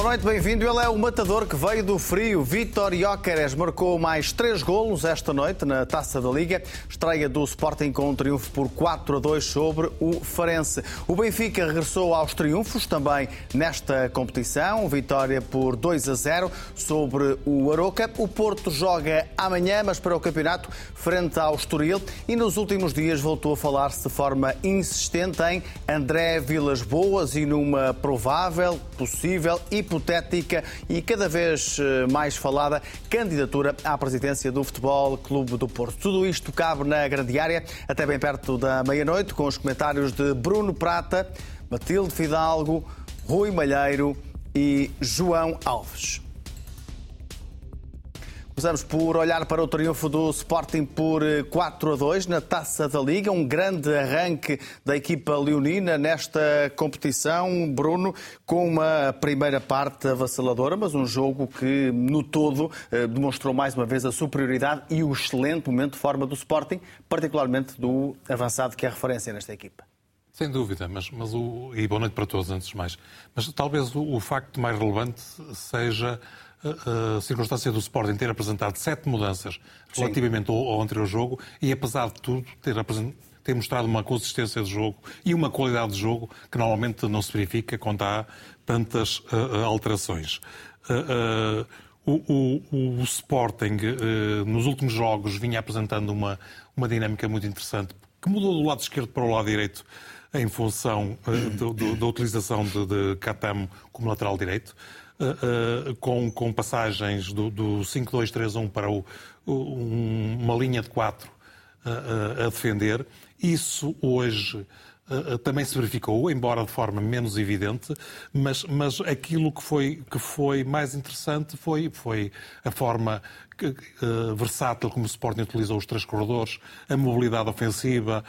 Boa noite, bem-vindo. Ele é o matador que veio do frio. Vitor Jóqueres marcou mais três golos esta noite na Taça da Liga. Estreia do Sporting com um triunfo por 4 a 2 sobre o Farense. O Benfica regressou aos triunfos também nesta competição. Vitória por 2 a 0 sobre o Aroca. O Porto joga amanhã, mas para o campeonato, frente ao Estoril. E nos últimos dias voltou a falar-se de forma insistente em André Vilas Boas e numa provável, possível e hipotética e cada vez eh, mais falada candidatura à presidência do Futebol Clube do Porto. Tudo isto cabe na grande área, até bem perto da meia-noite, com os comentários de Bruno Prata, Matilde Fidalgo, Rui Malheiro e João Alves. Começamos por olhar para o triunfo do Sporting por 4 eh, a 2 na Taça da Liga, um grande arranque da equipa leonina nesta competição, Bruno, com uma primeira parte avassaladora, mas um jogo que no todo eh, demonstrou mais uma vez a superioridade e o excelente momento de forma do Sporting, particularmente do avançado que é referência nesta equipa. Sem dúvida, mas, mas o, e boa noite para todos, antes de mais. Mas talvez o, o facto mais relevante seja a circunstância do Sporting ter apresentado sete mudanças relativamente ao, ao, anterior jogo e, apesar de tudo, ter, ter mostrado uma consistência de jogo e uma qualidade de jogo que normalmente não se verifica quando há tantas uh, alterações. Uh, uh, o, o, o, Sporting, nos últimos jogos, vinha apresentando uma, uma dinâmica muito interessante, que mudou do lado esquerdo para o lado direito em função da utilização de, de Catamo como lateral direito. Uh, com, com, passagens do, do 5-2-3-1 para o, um, uma linha de 4 uh, a defender. Isso hoje também se verificou, embora de forma menos evidente, mas, mas aquilo que foi, que foi mais interessante foi, foi a forma uh, versátil como o Sporting utilizou os três corredores, a mobilidade ofensiva,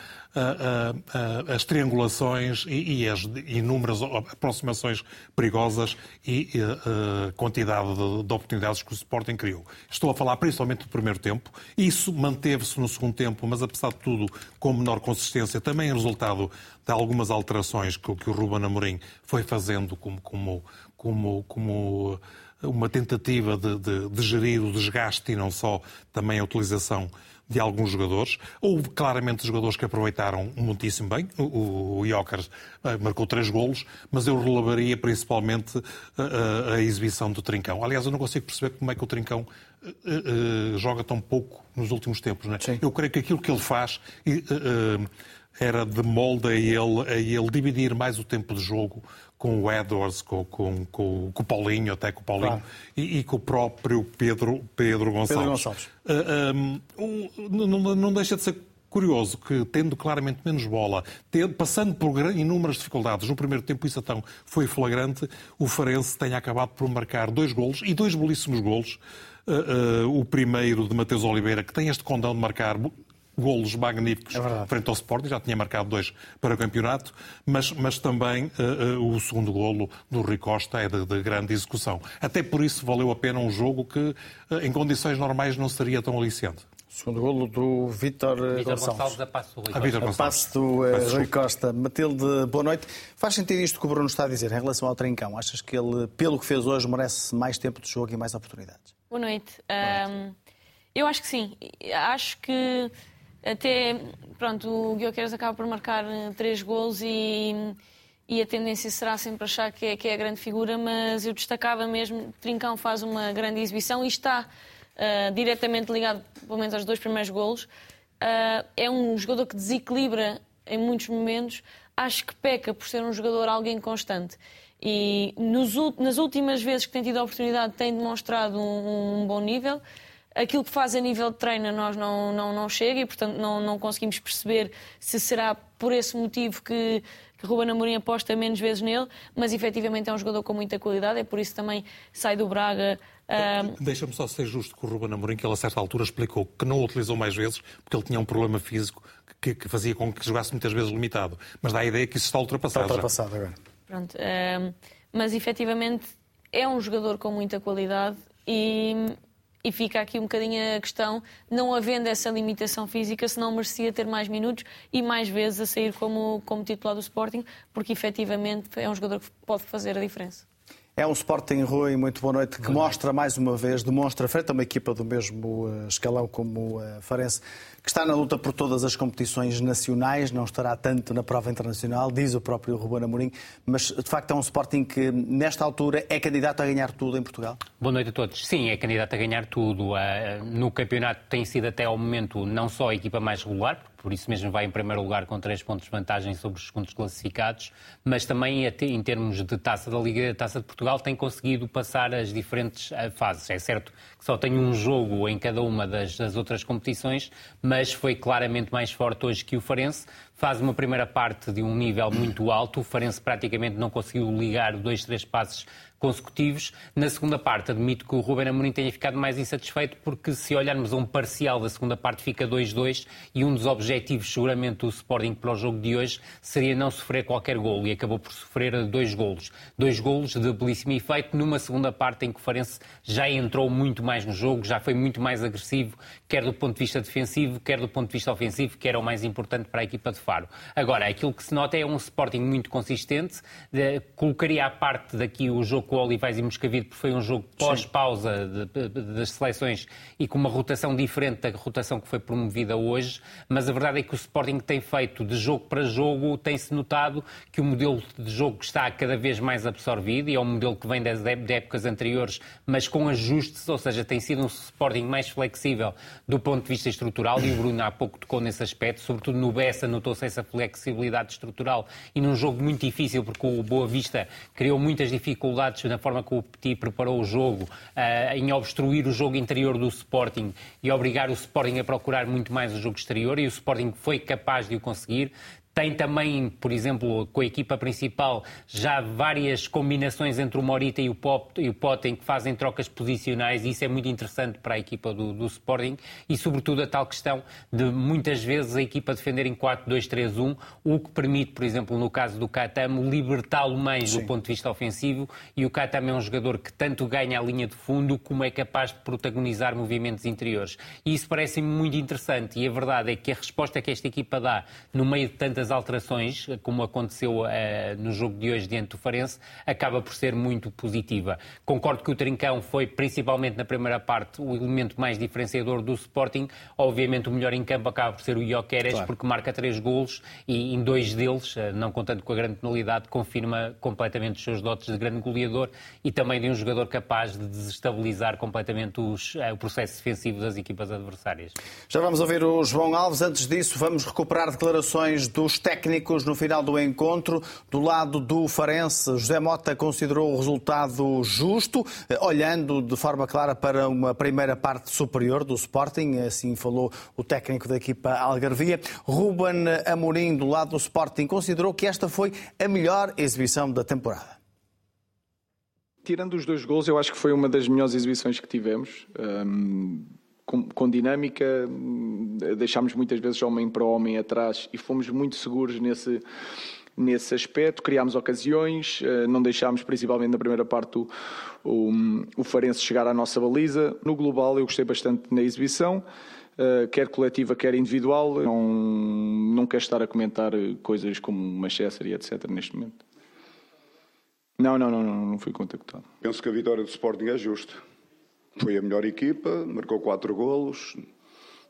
as triangulações e, as inúmeras aproximações perigosas e a quantidade de, de, oportunidades que o Sporting criou. Estou a falar principalmente do primeiro tempo. Isso manteve-se no segundo tempo, mas apesar de tudo com menor consistência, também é resultado de algumas alterações que, que o Ruben Amorim foi fazendo como, como, como, como uma tentativa de, de, de, gerir o desgaste e não só também a utilização de alguns jogadores. Houve claramente jogadores que aproveitaram muitíssimo bem. O, o Jokers eh, marcou três golos, mas eu relevaria principalmente a, a, a, exibição do Trincão. Aliás, eu não consigo perceber como é que o Trincão joga tão pouco nos últimos tempos. Não é? Eu creio que aquilo que ele faz. Era de molde a ele, a ele dividir mais o tempo de jogo com o Edwards, com, com, com, com o Paulinho, até com o Paulinho, claro. e, e, com o próprio Pedro, Pedro Gonçalves. Pedro Gonçalves. Uh, um, não, não deixa de ser curioso que, tendo claramente menos bola, tendo, passando por inúmeras dificuldades, no primeiro tempo isso então foi flagrante, o Farense tenha acabado por marcar dois golos, e dois belíssimos golos. Uh, uh, o primeiro de Mateus Oliveira, que tem este condão de marcar golos magníficos é frente ao Sporting, já tinha marcado dois para o campeonato, mas, mas também uh, uh, o segundo golo do Rui Costa é de, de, grande execução. Até por isso valeu a pena um jogo que, uh, em condições normais, não seria tão aliciante. Segundo golo do Vítor Gonçalves. Gonçalves a passo do Rui Costa. A, a passo do uh, Rui Costa. Matilde, boa noite. Faz sentido isto que o Bruno está a dizer em relação ao Trincão? Achas que ele, pelo que fez hoje, merece mais tempo de jogo e mais oportunidades? Boa noite. Boa noite. Um, eu acho que sim. Acho que até, pronto, o Guilherme acaba por marcar eh, três gols e, e a tendência será sempre achar que é, que é a grande figura, mas eu destacava mesmo, Trincão faz uma grande exibição e está uh, diretamente ligado, pelo menos aos dois primeiros golos. Uh, é um jogador que desequilibra em muitos momentos, acho que peca por ser um jogador alguém constante. E nos, nas últimas vezes que tem tido a oportunidade tem demonstrado um, um bom nível aquilo que faz a nível de treino nós não, não, não chega e, portanto, não, não conseguimos perceber se será por esse motivo que, que Ruben Amorim aposta menos vezes nele, mas efetivamente é um jogador com muita qualidade, é por isso também sai do Braga. Um... Deixa-me só ser justo com o Ruben Amorim, que ele a certa altura explicou que não o utilizou mais vezes porque ele tinha um problema físico que, que fazia com que jogasse muitas vezes limitado. Mas dá a ideia que isso está ultrapassado. Está ultrapassado agora. Pronto, um, mas efetivamente é um jogador com muita qualidade e e fica aqui um bocadinho a questão, não havendo essa limitação física, se não merecia ter mais minutos e mais vezes a sair como, como titular do Sporting, porque efetivamente é um jogador que pode fazer a diferença. É um Sporting Rui, muito boa noite, que boa mostra noite. mais uma vez, demonstra frente a uma equipa do mesmo uh, escalão como o uh, Farense, que está na luta por todas as competições nacionais, não estará tanto na prova internacional, diz o próprio Ruben Amorim, mas de facto é um Sporting que nesta altura é candidato a ganhar tudo em Portugal? Boa noite a todos. Sim, é candidato a ganhar tudo. Uh, no campeonato tem sido até ao momento não só a equipa mais regular, por isso mesmo vai em primeiro lugar com três pontos de vantagem sobre os segundos classificados, mas também em termos de taça da Liga Taça de Portugal tem conseguido passar as diferentes eh, fases. É certo que só tem um jogo em cada uma das, das outras competições, mas foi claramente mais forte hoje que o Farense, faz uma primeira parte de um nível muito alto. O Farense praticamente não conseguiu ligar dois, três passos consecutivos. Na segunda parte, admito que o Ruben Amorim tenha ficado mais insatisfeito, porque se olharmos a um parcial da segunda parte, fica 2-2 e um dos objetivos, seguramente, do Sporting para o jogo de hoje seria não sofrer qualquer golo e acabou por sofrer dois golos. Dois golos de belíssimo efeito numa segunda parte em que o Farense já entrou muito mais no jogo, já foi muito mais agressivo, quer do ponto de vista defensivo, quer do ponto de vista ofensivo, que era o mais importante para a equipa de Faro. Agora, aquilo que se nota é um Sporting muito consistente, de, colocaria à parte daqui o jogo com o Olivais e Moscavide, porque foi um jogo pós-pausa das seleções e com uma rotação diferente da rotação que foi promovida hoje, mas a verdade é que o Sporting tem feito de jogo para jogo, tem-se notado que o modelo de jogo está cada vez mais absorvido e é um modelo que vem das épocas anteriores, mas com ajustes, ou seja, tem sido um Sporting mais flexível do ponto de vista estrutural e o Bruno há pouco tocou nesse aspecto, sobretudo no Bessa notou-se essa flexibilidade estrutural e num jogo muito difícil, porque o Boa Vista criou muitas dificuldades na forma como o Petit preparou o jogo, uh, em obstruir o jogo interior do Sporting e obrigar o Sporting a procurar muito mais o jogo exterior, e o Sporting foi capaz de o conseguir. Tem também, por exemplo, com a equipa principal, já várias combinações entre o Morita e o, Pop, e o Potem que fazem trocas posicionais e isso é muito interessante para a equipa do, do Sporting e, sobretudo, a tal questão de muitas vezes a equipa defender em 4-2-3-1, o que permite, por exemplo, no caso do Catamo, libertá-lo mais Sim. do ponto de vista ofensivo e o Catamo é um jogador que tanto ganha a linha de fundo como é capaz de protagonizar movimentos interiores. E isso parece-me muito interessante e a verdade é que a resposta que esta equipa dá no meio de tantas alterações, como aconteceu uh, no jogo de hoje diante do Farense, acaba por ser muito positiva. Concordo que o Trincão foi, principalmente na primeira parte, o elemento mais diferenciador do Sporting. Obviamente, o melhor em campo acaba por ser o Ioqueres, claro. porque marca três golos e em dois deles, uh, não contando com a grande penalidade, confirma completamente os seus dotes de grande goleador e também de um jogador capaz de desestabilizar completamente os, uh, o processo defensivo das equipas adversárias. Já vamos ouvir o João Alves. Antes disso, vamos recuperar declarações dos dos técnicos no final do encontro. Do lado do Farense, José Mota considerou o resultado justo, eh, olhando de forma clara para uma primeira parte superior do Sporting, assim falou o técnico da equipa Algarvia. Ruben Amorim, do lado do Sporting, considerou que esta foi a melhor exibição da temporada. Tirando os dois gols, eu acho que foi uma das melhores exibições que tivemos. Um com, com, dinâmica, deixámos muitas vezes homem para homem atrás e fomos muito seguros nesse, nesse aspecto, criámos ocasiões, eh, não deixámos, principalmente na primeira parte, o, o, o Farense chegar à nossa baliza. No global, eu gostei bastante na exibição. Uh, quer coletiva, quer individual. Não, não quero estar a comentar coisas como Manchester e etc. neste momento. Não, não, não, não, não fui contactado. Penso que a vitória do Sporting é justa. Foi a melhor equipa, marcou quatro golos,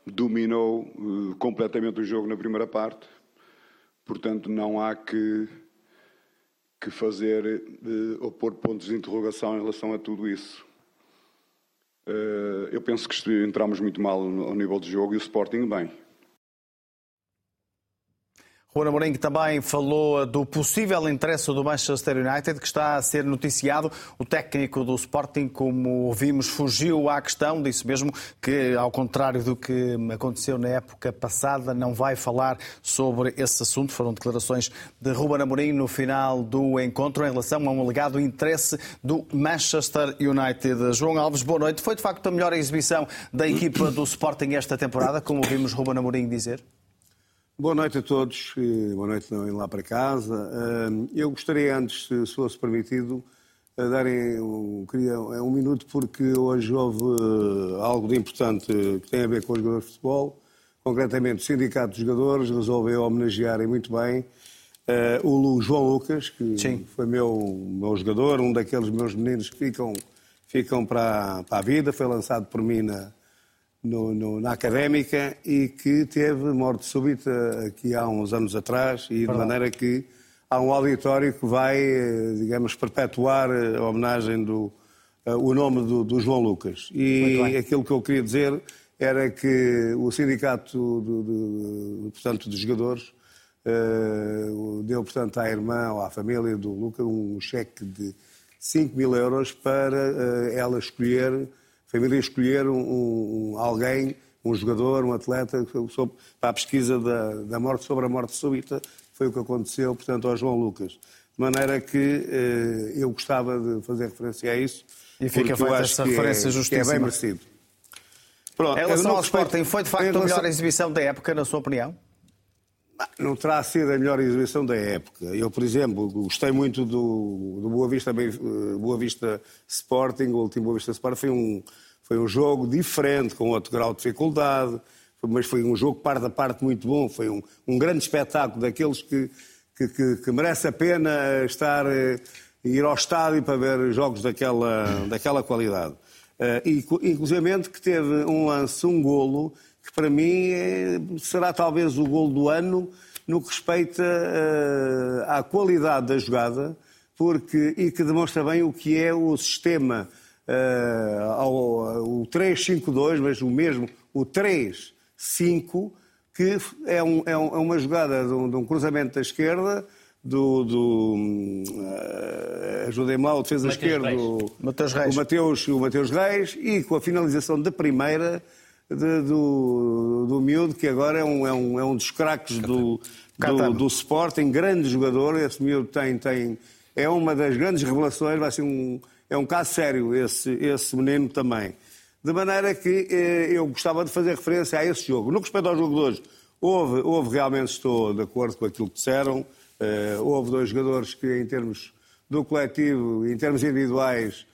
dominou uh, completamente o jogo na primeira parte. Portanto, não há que, que fazer uh, ou pôr pontos de interrogação em relação a tudo isso. Uh, eu penso que entramos muito mal ao nível de jogo e o Sporting bem. Juan Amorim também falou do possível interesse do Manchester United, que está a ser noticiado. O técnico do Sporting, como vimos, fugiu à questão, disse mesmo que, ao contrário do que aconteceu na época passada, não vai falar sobre esse assunto. Foram declarações de Ruben Amorim no final do encontro em relação a um alegado interesse do Manchester United. João Alves, boa noite. Foi de facto a melhor exibição da equipa do Sporting esta temporada, como vimos Ruben Amorim dizer? Boa noite a todos, boa noite não ir lá para casa. Eu gostaria antes, se fosse permitido, darem um, queria, um minuto porque hoje houve eh, algo de importante que tem a ver com os jogadores de futebol. Concretamente, o Sindicato de Jogadores resolveu homenagearem muito bem Uh, o João Lucas, que Sim. foi meu, meu jogador, um daqueles meus meninos que ficam, ficam para, para a vida, foi lançado por mim na, no, no, na académica e que teve morte súbita aqui há uns anos atrás e de maneira que há um auditório que vai, eh, digamos, perpetuar a homenagem do uh, o nome do, do, João Lucas. E aquilo que eu queria dizer era que o sindicato do, do, portanto, dos jogadores uh, deu, portanto, à irmã ou à família do Lucas um cheque de 5 mil euros para uh, ela escolher, família escolher um, um, alguém, um jogador, um atleta, sobre, para a pesquisa da, da morte sobre a morte súbita foi o que aconteceu, portanto, ao João Lucas. De maneira que eh, eu gostava de fazer referência a isso. E fica feita essa referência é, justíssima. Que é bem merecido. Pronto, em relação ao Sporting, foi de facto relação... a melhor exibição da época, na sua opinião? Não terá sido a melhor exibição da época. Eu, por exemplo, gostei muito do, do Boa, Vista, eh, Boa Vista Sporting, o último Boa Vista Sporting. Foi um, foi um jogo diferente, com outro grau de dificuldade mas foi um jogo parte a parte muito bom, foi um, um grande espetáculo daqueles que, que, que, que, merece a pena estar, eh, ir ao estádio para ver jogos daquela, daquela qualidade. Uh, e, inclusive que teve um lance, um golo, que para mim é, será talvez o golo do ano no que respeita uh, à qualidade da jogada, porque, e que demonstra bem o que é o sistema, uh, ao, o 3-5-2, mas o mesmo, o 3 5, que é, um, é, um, é uma jogada de um, de um, cruzamento da esquerda, do. do uh, Ajudem-me lá, o defesa Mateus Reis. O, Mateus, o Mateus Reis, e com a finalização da primeira de, do, do miúdo, que agora é um, é um, é um dos craques do, do, do Sporting, grande jogador. Esse miúdo tem, tem, é uma das grandes revelações, vai ser um, é um caso sério esse, esse menino também. De maneira que eh, eu gostava de fazer referência a esse jogo. No que respeita ao jogo de hoje, houve, houve realmente, estou de acordo com aquilo que disseram, eh, houve dois jogadores que, em termos do coletivo, em termos individuais,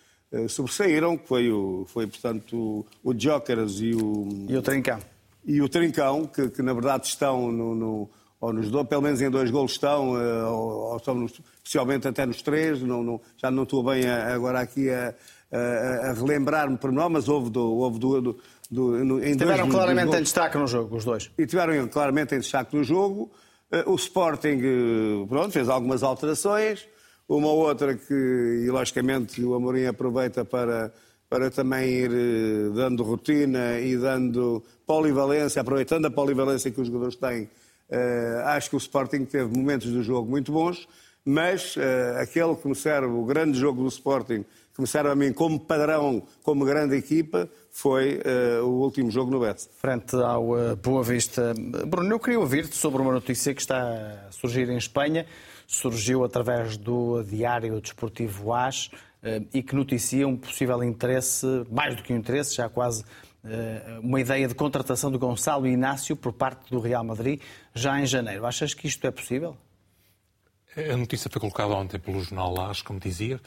sobressaíram, que foi, o, foi portanto, o, Jokers e o... E o Trincão. E o Trincão, que, que na verdade estão no, no ou nos dois, pelo menos em dois golos estão, ou, ou estão nos, especialmente até nos três, não, não, já não estou bem agora aqui a, a, a relembrar-me por nome, mas houve do. Houve do, do, do no, em tiveram dois, claramente em destaque no jogo, os dois. E tiveram claramente em destaque no jogo. Eh, o Sporting eh, pronto, fez algumas alterações, uma ou outra que, e logicamente, o Amorim aproveita para, para também ir eh, dando rotina e dando polivalência, aproveitando a polivalência que os jogadores têm. acho que o Sporting teve momentos do jogo muito bons, mas aquele que me serve, o grande jogo do Sporting, começaram a mim como padrão, como grande equipa, foi uh, o último jogo no Betis. Frente ao uh, Boa Vista. Bruno, eu queria ouvir-te sobre uma notícia que está a surgir em Espanha. Surgiu através do Diário Desportivo AS uh, e que noticia um possível interesse, mais do que um interesse, já quase uma ideia de contratação de Gonçalo Inácio por parte do Real Madrid já em janeiro. Achas que isto é possível? A notícia foi colocada ontem pelo jornal AS, como dizia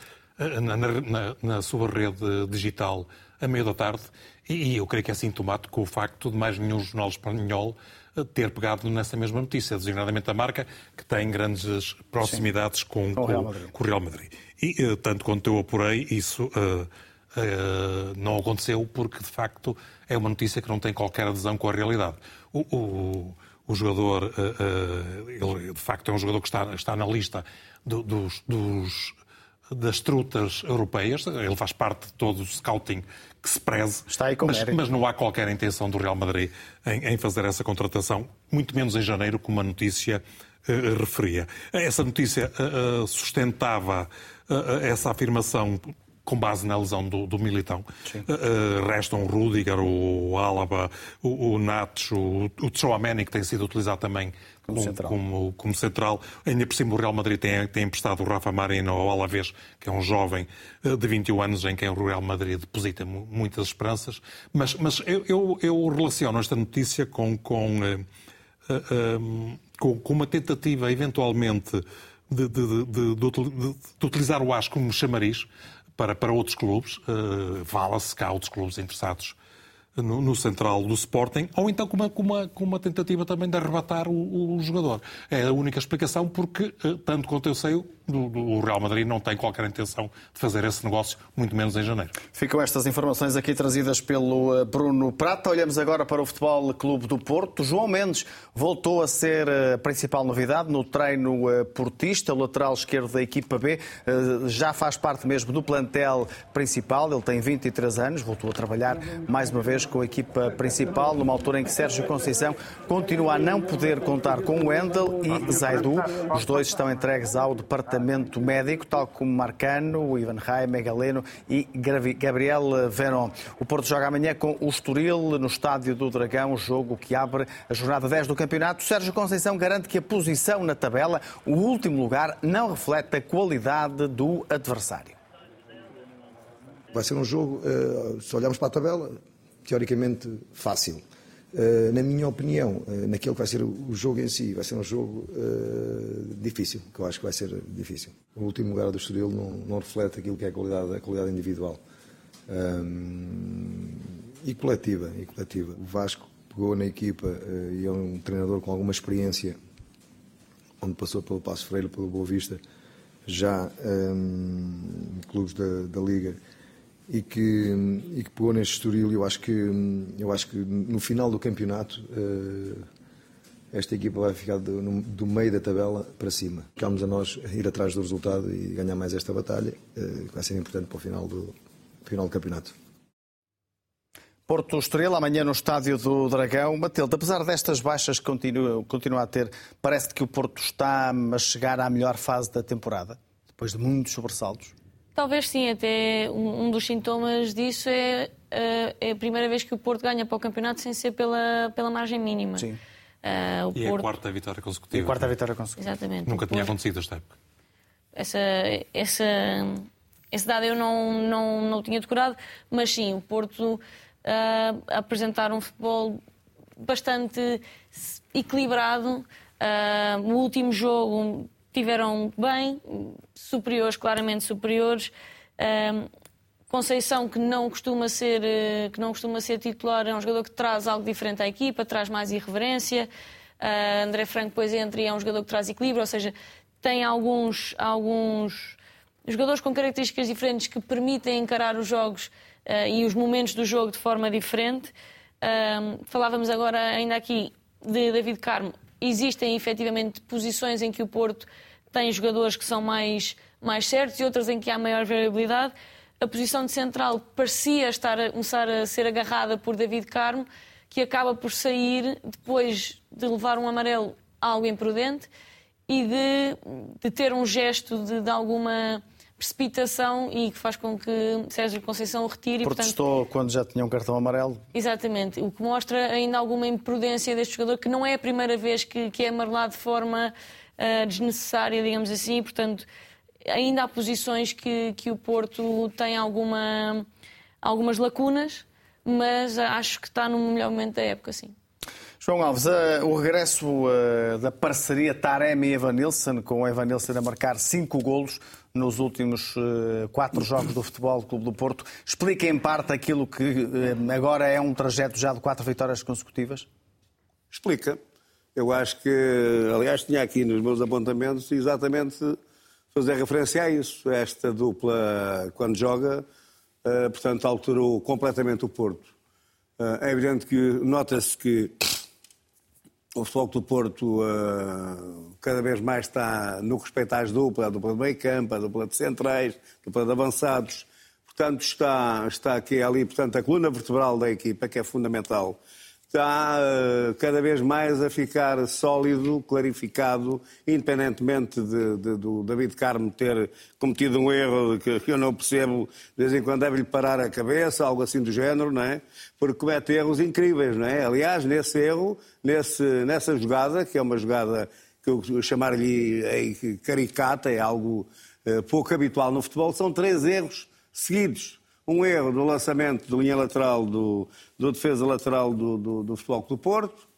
na, na, na sua rede digital a meio da tarde e eu creio que é sintomático o facto de mais nenhum jornal espanhol eh, ter pegado nessa mesma notícia, designadamente a marca, que tem grandes proximidades com, com, o Real Madrid. Com o Real Madrid. E, eh, tanto quanto eu apurei, isso uh, uh, não aconteceu porque, de facto, é uma notícia que não tem qualquer adesão com a realidade. O, o, o jogador, uh, ele, de facto, é um jogador que está, está na lista do, dos, dos das trutas europeias, ele faz parte de todo o scouting que se preze, Está aí com mas, mas, não há qualquer intenção do Real Madrid em, em, fazer essa contratação, muito menos em janeiro, como a notícia uh, referia. Essa notícia uh, sustentava essa afirmação com base na lesão do, do Militão. Uh, restam o Rudiger, o Álava, o, o o, o Tchouameni, que tem sido utilizado também como, como, central. Como, como, central. Ainda por cima o Real Madrid tem, tem emprestado o Rafa Marino ao Alavés, que é um jovem uh, de 21 anos em quem o Real Madrid deposita muitas esperanças. Mas, mas eu, eu, eu relaciono esta notícia com, com, uh, com, com uma tentativa, eventualmente, de, de, de, de, utilizar o AS como chamariz para, para outros clubes. Uh, Fala-se que há outros clubes interessados no, central do Sporting, ou então com uma, com uma, com uma tentativa também de arrebatar o, o jogador. É a única explicação porque, eh, tanto quanto eu sei, o Real Madrid não tem qualquer intenção de fazer esse negócio, muito menos em janeiro. Ficam estas informações aqui trazidas pelo eh, Bruno Prata. Olhamos agora para o Futebol Clube do Porto. João Mendes voltou a ser a principal novidade no treino eh, portista, o lateral esquerdo da equipa B. Já faz parte mesmo do plantel principal. Ele tem 23 anos, voltou a trabalhar mais uma vez com a equipa principal, numa altura em que Sérgio Conceição continua a não poder contar com Wendel e Zaidu. Os dois estão entregues ao departamento médico, tal como Marcano, Ivan Raime, Galeno e Gabriel Veron. O Porto joga amanhã com o Estoril no Estádio do Dragão, jogo que abre a jornada 10 do campeonato. Sérgio Conceição garante que a posição na tabela, o último lugar, não reflete a qualidade do adversário. Vai ser um jogo, eh, se olharmos para a tabela, teoricamente fácil. Uh, na minha opinião, uh, naquilo que vai ser o, jogo em si, vai ser um jogo uh, difícil, que eu acho que vai ser difícil. O último lugar do Estoril não, não reflete aquilo que é a qualidade, a qualidade individual um, e coletiva, e coletiva. O Vasco pegou na equipa e é um treinador com alguma experiência, onde passou pelo Passo Freire, pelo Boa Vista, já um, clubes da, da Liga e que, e que pegou neste Estoril. Eu acho que, eu acho que no final do campeonato uh, esta equipa vai ficar do, do, meio da tabela para cima. Ficamos a nós ir atrás do resultado e ganhar mais esta batalha, uh, que vai ser importante para o final do, final do campeonato. Porto Estrela, amanhã no estádio do Dragão. Matilde, apesar destas baixas que continua, continua a ter, parece que o Porto está a chegar à melhor fase da temporada, depois de muitos sobressaltos? Talvez sim, até um, um dos sintomas disso é, uh, é a primeira vez que o Porto ganha para o campeonato sem ser pela, pela margem mínima. Sim. Uh, e Porto... é a quarta vitória consecutiva. E a quarta vitória consecutiva. Exatamente. Nunca tinha acontecido esta época. Essa, essa, esse dado eu não, não, não tinha decorado, mas sim, o Porto uh, apresentar um futebol bastante equilibrado. Uh, o último jogo tiveram bem, superiores, claramente superiores. Conceição, que não costuma ser eh, que não costuma ser titular, é um jogador que traz algo diferente à equipa, traz mais irreverência. Uh, André Franco depois entra e é um jogador que traz equilíbrio, ou seja, tem alguns, alguns jogadores com características diferentes que permitem encarar os jogos uh, e os momentos do jogo de forma diferente. Falávamos agora ainda aqui de David Carmo, existem efetivamente posições em que o Porto tem jogadores que são mais, mais certos e outras em que há maior variabilidade. A posição de central parecia estar a começar a ser agarrada por David Carmo, que acaba por sair depois de levar um amarelo algo imprudente e de, de ter um gesto de, de alguma precipitação e que faz com que Sérgio Conceição o retire. Protestou portanto... quando já tinha um cartão amarelo. Exatamente, o que mostra ainda alguma imprudência deste jogador, que não é a primeira vez que, que é amarelado de forma uh, desnecessária, digamos assim, portanto, ainda há posições que, que o Porto tem alguma, algumas lacunas, mas acho que está no melhor momento da época, sim. João Alves, uh, o regresso da parceria Taremi e Evanilson, com o Evanilson a marcar cinco golos nos últimos uh, quatro jogos do Futebol Clube do Porto, explica em parte aquilo que agora é um trajeto já de quatro vitórias consecutivas? Explica. Eu acho que, aliás, tinha aqui nos meus apontamentos exatamente fazer referência a isso. Esta dupla, quando joga, portanto, alterou completamente o Porto. É evidente que nota-se que o Futebol do Porto uh, cada vez mais está no respeito às duplas, a dupla de meio campo, a dupla de centrais, a dupla de avançados. Portanto, está, está aqui ali, portanto, a coluna vertebral da equipa, que é fundamental está uh, cada vez mais a ficar sólido, clarificado, independentemente de, de, do David Carmo ter cometido um erro que, que eu não percebo, de vez em quando deve-lhe parar a cabeça, algo assim do género, não é? Porque comete erros incríveis, não é? Aliás, nesse erro, nesse, nessa jogada, que é uma jogada que eu chamar-lhe caricata, é algo uh, pouco habitual no futebol, são três erros seguidos um erro no lançamento de linha lateral do, do defesa lateral do, do, do Futebol do Porto.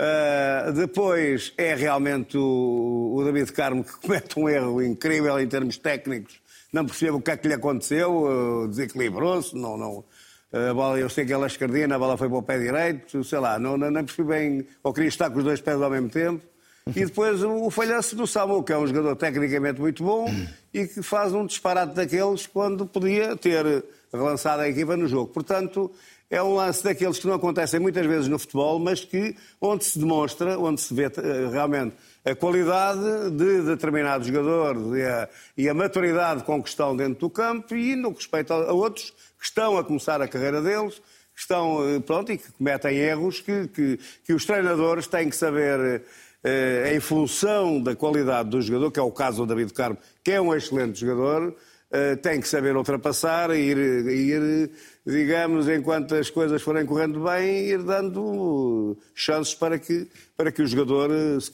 Uh, depois é realmente o, o, David Carmo que comete um erro incrível em termos técnicos. Não percebo o que é que lhe aconteceu, uh, desequilibrou-se, não, não, A bola, eu sei que ela é esquerdina, a bola foi para o pé direito, sei lá, não, não, não percebi bem, ou queria estar com os dois pés ao mesmo tempo. E depois o falhanço do Samu, que é um jogador tecnicamente muito bom e que faz um disparate daqueles quando podia ter relançado a equipa no jogo. Portanto, é um lance daqueles que não acontecem muitas vezes no futebol, mas que onde se demonstra, onde se vê eh, realmente a qualidade de determinado jogador e a, e a maturidade com que estão dentro do campo e no que respeita a outros que estão a começar a carreira deles, que estão, eh, pronto, e que cometem erros que, que, que os treinadores têm que saber eh, em função da qualidade do jogador, que é o caso do David Carmo, que é um excelente jogador, eh, tem que saber ultrapassar e ir, ir, digamos, enquanto as coisas forem correndo bem, ir dando chances para que, para que o jogador se,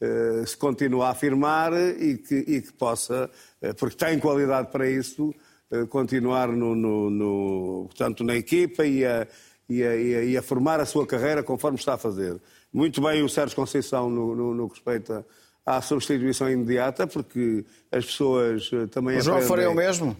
eh, se continue a afirmar e que, e que possa, porque tem qualidade para isso, continuar no, no, no, portanto, na equipa e a, e, a, e a formar a sua carreira conforme está a fazer. Muito bem o Sérgio Conceição no, no, no que respeita à substituição imediata, porque as pessoas eh, também. O João aprendem... faria o mesmo?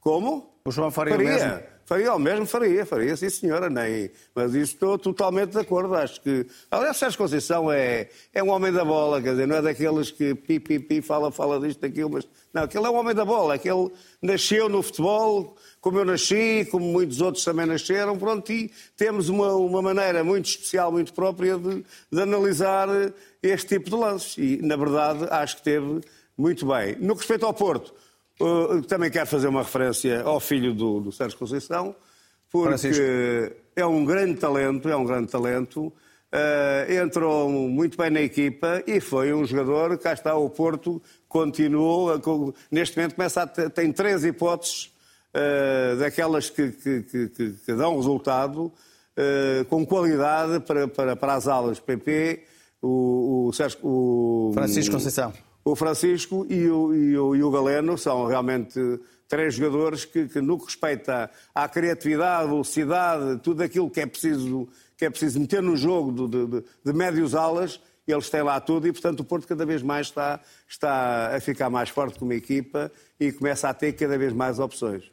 Como? O João faria, faria. o mesmo? Faria o mesmo, faria, faria, sim senhora, nem. Mas isso estou totalmente de acordo. Acho que. Aliás, Sérgio Conceição é, é um homem da bola, quer dizer, não é daqueles que pi, pi, pi, fala, fala disto, daquilo, mas. Não, aquele é um homem da bola, aquele nasceu no futebol, como eu nasci, como muitos outros também nasceram, pronto, e temos uma, uma maneira muito especial, muito própria de, de analisar este tipo de lances. E, na verdade, acho que teve muito bem. No que respeita ao Porto, uh, também quero fazer uma referência ao filho do, do Sérgio Conceição, porque Francisco. é um grande talento, é um grande talento. Uh, entrou muito bem na equipa e foi um jogador, cá está o Porto, continuou, neste momento começa a ter, tem três hipóteses uh, daquelas que, que, que, que, dão resultado, uh, com qualidade para, para, para as alas PP, o, o, Sérgio, o Francisco Conceição. O Francisco e o, e o, e o Galeno são realmente três jogadores que, que, no que respeita à criatividade, velocidade, tudo aquilo que é preciso, que é preciso meter no jogo de, de, de médios alas, eles têm lá tudo e, portanto, o Porto cada vez mais está, está a ficar mais forte como equipa e começa a ter cada vez mais opções.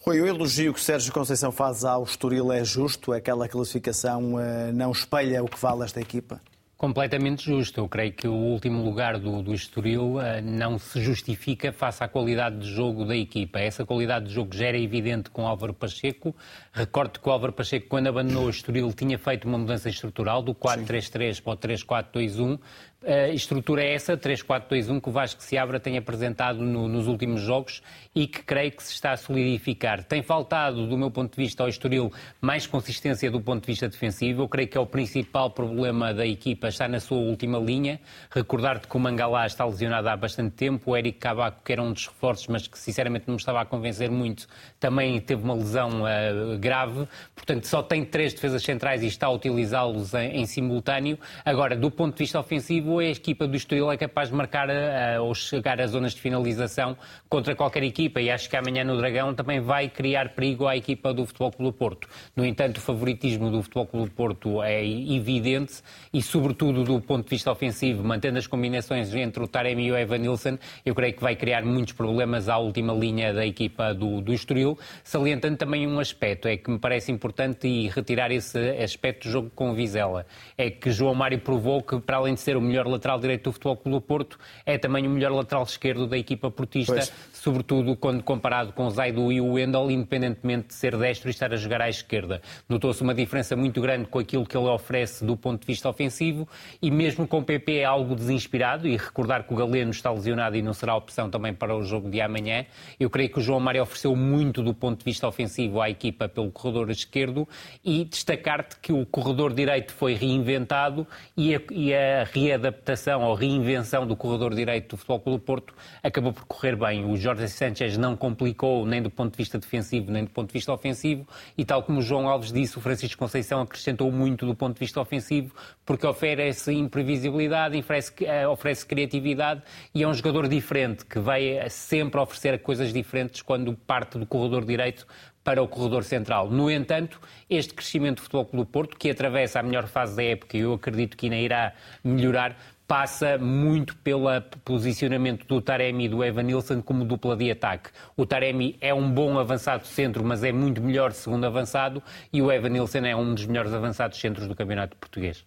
Rui, o elogio que Sérgio Conceição faz ao Estoril é justo? Aquela classificação uh, não espelha o que vale esta equipa? Completamente justo. Eu creio que o último lugar do, do Estoril uh, não se justifica face à qualidade de jogo da equipa. Essa qualidade de jogo já era evidente com Álvaro Pacheco. Recordo que o Álvaro Pacheco, quando abandonou o Estoril, tinha feito uma mudança estrutural do 4-3-3 para o 3-4-2-1 a estrutura é essa, 3-4-2-1, que o Vasco Seabra tem apresentado no, nos últimos jogos e que creio que se está a solidificar. Tem faltado, do meu ponto de vista, ao Estoril mais consistência do ponto de vista defensivo. Eu creio que é o principal problema da equipa, está na sua última linha. Recordar-te que o Mangalá está lesionado há bastante tempo, o Eric Cabaco, que era um dos reforços, mas que sinceramente não me estava a convencer muito, também teve uma lesão uh, grave. Portanto, só tem três defesas centrais e está a utilizá-los em, em simultâneo. Agora, do ponto de vista ofensivo, a equipa do Estoril é capaz de marcar uh, ou chegar às zonas de finalização contra qualquer equipa e acho que amanhã no Dragão também vai criar perigo à equipa do Futebol Clube do Porto. No entanto, o favoritismo do Futebol Clube do Porto é evidente e, sobretudo, do ponto de vista ofensivo, mantendo as combinações entre o Taremi e o Evan Nilsson, eu creio que vai criar muitos problemas à última linha da equipa do, do Estoril, salientando também um aspecto, é que me parece importante e retirar esse aspecto do jogo com o Vizela, é que João Mário provou que, para além de ser o melhor lateral direito do Futebol Clube do Porto, é também o melhor lateral esquerdo da equipa portista, pois. Sobretudo quando comparado com Zaidu e o Wendel, independentemente de ser destro e estar a jogar à esquerda. Notou-se uma diferença muito grande com aquilo que ele oferece do ponto de vista ofensivo e mesmo com o PP é algo desinspirado e recordar que o Galeno está lesionado e não será opção também para o jogo de amanhã. Eu creio que o João Mário ofereceu muito do ponto de vista ofensivo à equipa pelo corredor esquerdo e destacar-te que o corredor direito foi reinventado e a, e a readaptação adaptação ou reinvenção do corredor direito do Futebol Clube Porto acabou por correr bem. O Jorge Sanchez não complicou nem do ponto de vista defensivo nem do ponto de vista ofensivo e tal como o João Alves disse, o Francisco Conceição acrescentou muito do ponto de vista ofensivo porque oferece imprevisibilidade, oferece, eh, oferece criatividade e é um jogador diferente que vai sempre oferecer coisas diferentes quando parte do corredor direito para o corredor central. No entanto, este crescimento do Futebol Clube do Porto, que atravessa a melhor fase da época e eu acredito que ainda irá melhorar, passa muito pelo posicionamento do Taremi e do Evan Nilsson como dupla de ataque. O Taremi é um bom avançado centro, mas é muito melhor segundo avançado, e o Evan Nilsson é um dos melhores avançados centros do campeonato português.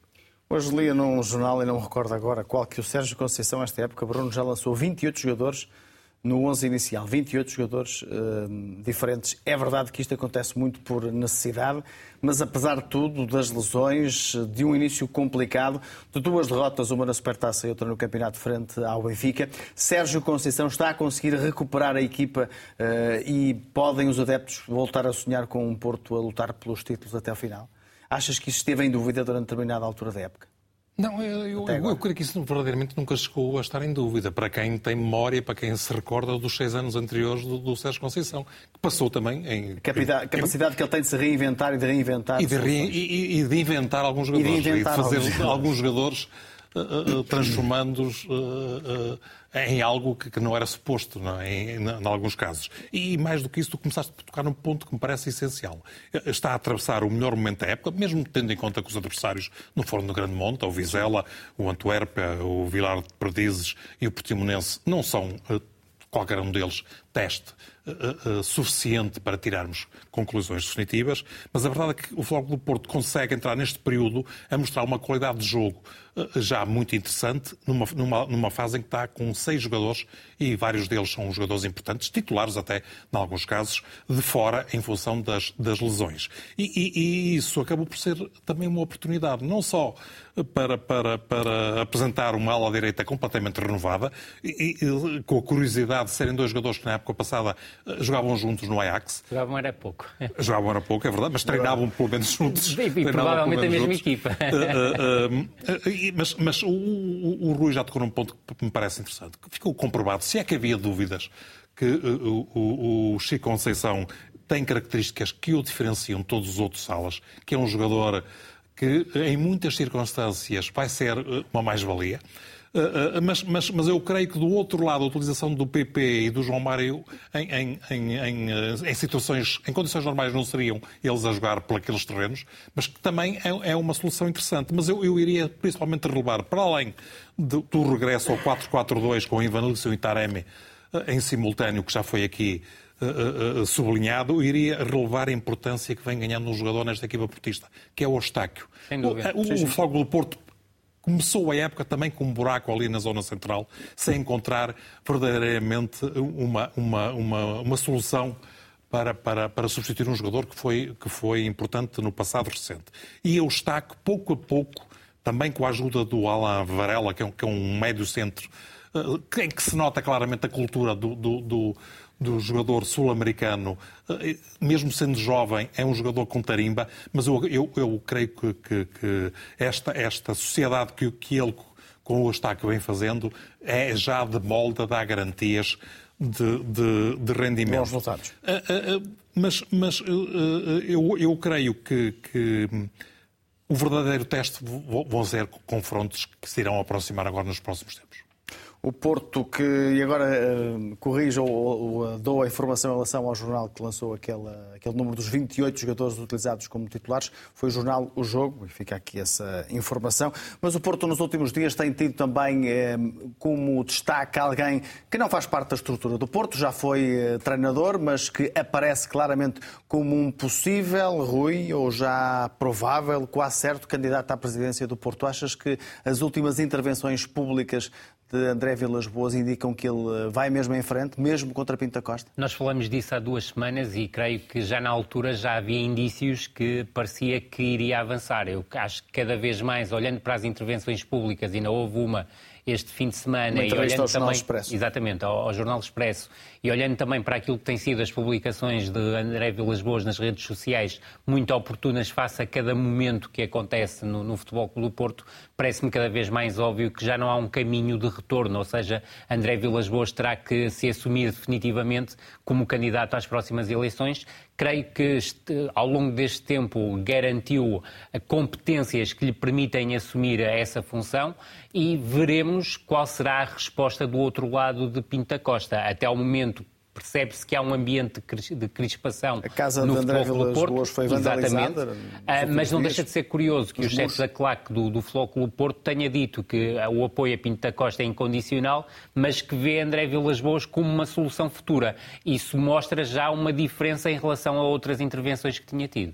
Hoje lia num jornal, e não recordo agora qual, que o Sérgio Conceição, esta época, Bruno já lançou 28 jogadores no 11 inicial, 28 jogadores uh, diferentes. É verdade que isto acontece muito por necessidade, mas apesar de tudo, das lesões, de um início complicado, de duas derrotas, uma na Supertaça e outra no campeonato frente ao Benfica, Sérgio Conceição está a conseguir recuperar a equipa uh, e podem os adeptos voltar a sonhar com um Porto a lutar pelos títulos até ao final? Achas que isso esteve em dúvida durante determinada altura da época? Não, eu, eu, eu, creio que isso verdadeiramente nunca chegou a estar em dúvida. Para quem tem memória, para quem se recorda dos seis anos anteriores do, do Sérgio Conceição, que passou também em. A capacidade, capacidade que ele tem de se reinventar e de reinventar. E de, re, e, e de inventar alguns jogadores. E de, e de fazer alguns, alguns jogadores uh, uh, transformando-os. Uh, em algo que, que não era suposto, não é? em, em, em, alguns casos. E mais do que isso, tu começaste a tocar num ponto que me parece essencial. Está a atravessar o melhor momento da época, mesmo tendo em conta que os adversários não foram do Grande Monte, o Vizela, o Antuérpia, o Vilar de Perdizes e o Portimonense não são, eh, qualquer um deles, teste uh, uh, suficiente para tirarmos conclusões definitivas, mas a verdade é que o Futebol do Porto consegue entrar neste período a mostrar uma qualidade de jogo uh, já muito interessante, numa, numa, numa, fase em que está com seis jogadores e vários deles são jogadores importantes, titulares até, em alguns casos, de fora em função das, das lesões. E, e, e isso acabou por ser também uma oportunidade, não só para, para, para apresentar uma ala direita completamente renovada, e, e, com a curiosidade de serem dois jogadores que na época passada eh, jogavam juntos no Ajax. Jogavam era pouco. Jogavam era pouco, é verdade, mas treinavam pelo menos juntos. E, e provavelmente a mesma juntos. equipa. Uh, uh, uh, mas mas o, o, o, Rui já tocou num ponto que me parece interessante. Ficou comprovado, se é que havia dúvidas, que o, o, o Chico Conceição tem características que o diferenciam de todos os outros salas, que é um jogador que em muitas circunstâncias vai ser uma mais-valia. Uh, uh, mas, mas, mas, eu creio que do outro lado a utilização do PP e do João Mário em, em, em, em, situações, em condições normais não seriam eles a jogar por aqueles terrenos, mas que também é, é uma solução interessante. Mas eu, eu, iria principalmente relevar, para além do, do regresso ao 4-4-2 com Ivanilson e Taremi em simultâneo, que já foi aqui sublinhado, eu iria relevar a importância que vem ganhando um jogador nesta equipa portista, que é o Eustáquio. O, o, o Fogo do Porto começou a época também com um buraco ali na zona central, sem encontrar verdadeiramente uma, uma, uma, uma solução para, para, para substituir um jogador que foi, que foi importante no passado recente. E eu estaco, pouco a pouco, também com a ajuda do Alan Varela, que é um, que é um médio centro, eh, em que se nota claramente a cultura do, do, do do jogador sul-americano, eh, mesmo sendo jovem, é um jogador com tarimba, mas eu, eu, eu creio que, que, que, esta, esta sociedade que, que ele, com o Eustáquio, vem fazendo, é já de molde a dar garantias de, de, de rendimento. Bons resultados. Eh, eh, mas, mas eu, eu creio que, que o verdadeiro teste vão ser confrontos que se irão aproximar agora nos próximos tempos. O Porto, que e agora uh, corrijo ou, ou dou a informação em relação ao jornal que lançou aquele, aquele número dos 28 jogadores utilizados como titulares, foi o jornal O Jogo, e fica aqui essa informação. Mas o Porto, nos últimos dias, tem tido também eh, como destaque alguém que não faz parte da estrutura do Porto, já foi eh, treinador, mas que aparece claramente como um possível, Rui, ou já provável, quase certo candidato à presidência do Porto. Achas que as últimas intervenções públicas de André Vilas Boas indicam que ele eh, vai mesmo em frente, mesmo contra Pinta Costa? Nós falamos disso há duas semanas e creio que já na altura já havia indícios que parecia que iria avançar. Eu acho que cada vez mais, olhando para as intervenções públicas, e ainda houve uma este fim de semana e olhando também Expresso. exatamente ao, ao, Jornal Expresso e olhando também para aquilo que tem sido as publicações de André Vilas Boas nas redes sociais, muito oportunas face a cada momento que acontece no, no Futebol Clube do Porto, parece-me cada vez mais óbvio que já não há um caminho de retorno, ou seja, André Vilas Boas terá que se assumir definitivamente como candidato às próximas eleições. Creio que este, ao longo deste tempo garantiu competências que lhe permitem assumir essa função e veremos qual será a resposta do outro lado de Pinta Costa. Até ao momento percebe-se que há um ambiente de crispação a casa no de André Futebol Clube Porto. Boas foi Exatamente. Ah, mas não deixa de ser curioso que o chefe da claque do, do Futebol Clube Porto tenha dito que o apoio a Pinto da Costa é incondicional, mas que vê André Vilas Boas como uma solução futura. Isso mostra já uma diferença em relação a outras intervenções que tinha tido.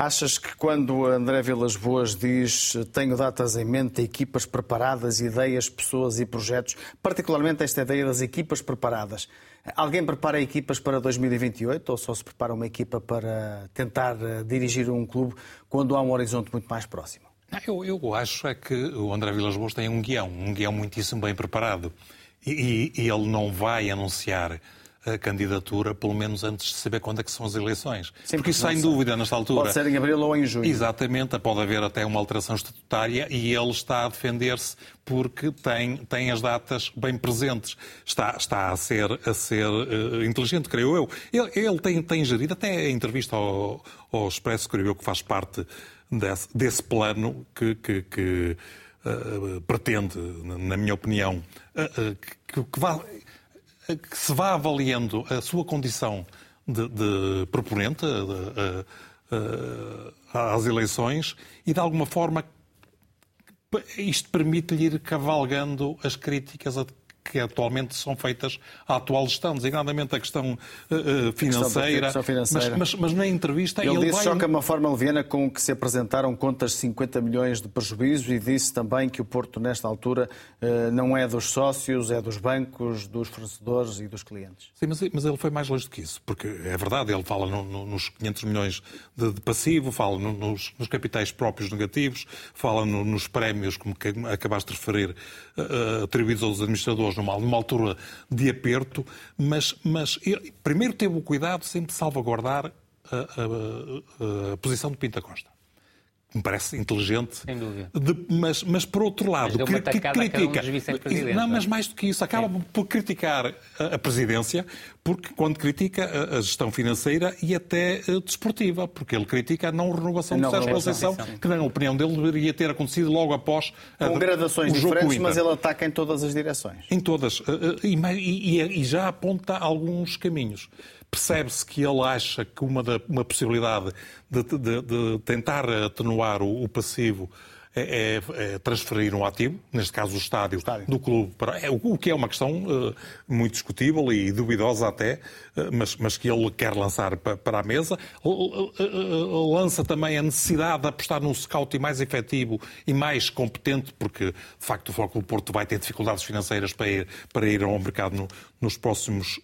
Achas que quando André Vilas Boas diz tenho datas em mente, equipas preparadas, ideias, pessoas e projetos, particularmente esta ideia das equipas preparadas, alguém prepara equipas para 2028 ou só se prepara uma equipa para tentar eh, dirigir um clube quando há um horizonte muito mais próximo? Eu, eu acho é que o André Vilas Boas tem um guião, um guião muitíssimo bem preparado. E, e, e ele não vai anunciar a candidatura, pelo menos antes de saber quando é que são as eleições. Sim, porque isso sem dúvida, nesta altura. Pode ser em abril ou em junho. Exatamente, pode haver até uma alteração estatutária e ele está a defender-se porque tem, tem as datas bem presentes. Está, está a ser, a ser uh, inteligente, creio eu. Ele, ele tem, tem gerido, até a entrevista ao, ao Expresso, creio eu, que faz parte desse, desse plano que. que, que uh, pretende, na minha opinião, uh, que, que, vá, que se vá avaliando a sua condição de, de proponente de, às eleições e, de alguma forma, isto permite-lhe ir cavalgando as críticas que atualmente são feitas à atual gestão, designadamente a questão uh, financeira. A questão financeira. Mas, mas, mas, na entrevista ele, ele disse vai... só que é uma forma leviana com que se apresentaram contas de 50 milhões de prejuízo e disse também que o Porto, nesta altura, uh, não é dos sócios, é dos bancos, dos fornecedores e dos clientes. Sim, mas, mas ele foi mais longe do que isso, porque é verdade, ele fala no, no, nos 500 milhões de, de passivo, fala no, nos, nos, capitais próprios negativos, fala nos prémios, como acabaste de referir, atribuídos aos administradores numa, numa altura de aperto, mas, mas ele, primeiro teve o cuidado sempre de salvaguardar a, a, a, a posição de Pinta Costa me parece inteligente. Sem dúvida. De, mas, mas, por outro lado, mas que, que critica. Um não, mas mais do que isso, acaba Sim. por criticar a, a, presidência, porque quando critica a, a, gestão financeira e até a desportiva, porque ele critica a não renovação do Sérgio Conceição, que na opinião dele deveria ter acontecido logo após Com gradações diferentes, mas ele ataca em todas as direções. Em todas. E, e, e já aponta alguns caminhos percebe-se que ele acha que uma, da, uma possibilidade de, de, de tentar atenuar o, o passivo é, é, é, transferir um ativo, neste caso o estádio, o estádio. do clube, para, é, o que é uma questão uh, muito discutível e duvidosa até, uh, mas, mas, que ele quer lançar para, para a mesa. Uh, lança também a necessidade de apostar num scouting mais efetivo e mais competente, porque de facto o Foco do Porto vai ter dificuldades financeiras para ir, para ir ao mercado no, nos próximos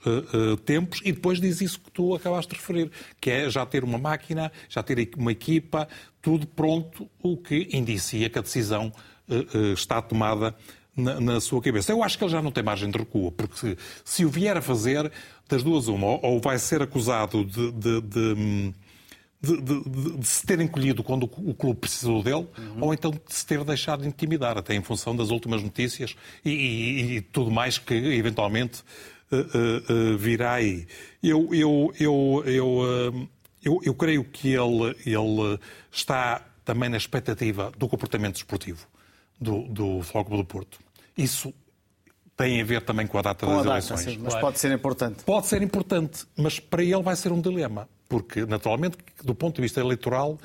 tempos. E depois diz isso que tu acabaste de referir, que é já ter uma máquina, já ter uma equipa, tudo pronto, o que indicia que a decisão uh, uh, está tomada na, na, sua cabeça. Eu acho que ele já não tem margem de recuo, porque se, se o vier a fazer, das duas uma, ou, ou vai ser acusado de, de, de de, de, de, se ter encolhido quando o clube precisou dele, uhum. ou então de se ter deixado de intimidar, até em função das últimas notícias e, e, e tudo mais que eventualmente uh, uh, uh, virá aí. Eu, eu, eu, eu eu, eu creio que ele, ele está também na expectativa do comportamento desportivo do, do Futebol do Porto. Isso tem a ver também com a data com das a data, eleições. Sim, mas pode ser importante. Pode ser importante, mas para ele vai ser um dilema, porque naturalmente, do ponto de vista eleitoral,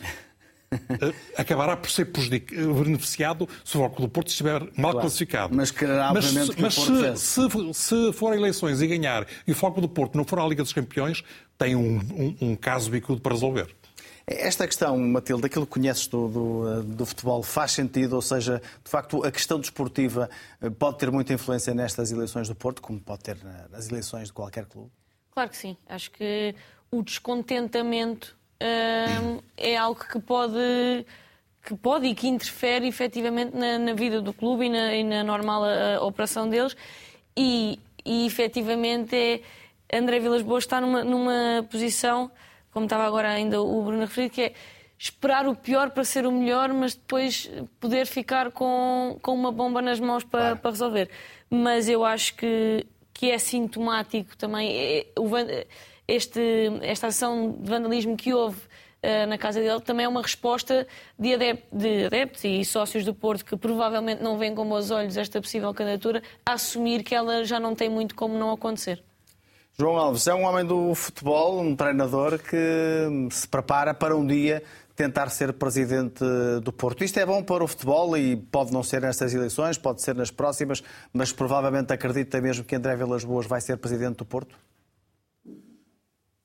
acabará por ser beneficiado se o Foco do Porto estiver mal claro, classificado. Mas quererá, mas, que mas se, se, se for eleições e ganhar e o Foco do Porto não for à Liga dos Campeões, tem um, um, um caso bicudo para resolver. Esta questão, Matilde, aquilo que conheces do, do, do, futebol faz sentido? Ou seja, de facto, a questão desportiva eh, pode ter muita influência nestas eleições do Porto, como pode ter nas eleições de qualquer clube? Claro que sim. Acho que o descontentamento é algo que pode, que pode e que interfere efetivamente na, na vida do clube e na, e na normal a, eh, a operação deles. E, e efetivamente é André Vilas Boas está numa, numa posição, como estava agora ainda o Bruno a referir, que é esperar o pior para ser o melhor, mas depois poder ficar com, com uma bomba nas mãos para, claro. para resolver. Mas eu acho que, que é sintomático também é, este, esta ação de vandalismo que houve uh, na casa dele também é uma resposta de, de adeptos e sócios do Porto que provavelmente não veem com bons olhos esta possível candidatura a assumir que ela já não tem muito como não acontecer. João Alves é um homem do futebol, um treinador que se prepara para um dia tentar ser presidente do Porto. Isto é bom para o futebol e pode não ser nestas eleições, pode ser nas próximas, mas provavelmente acredita mesmo que André Vilas Boas vai ser presidente do Porto?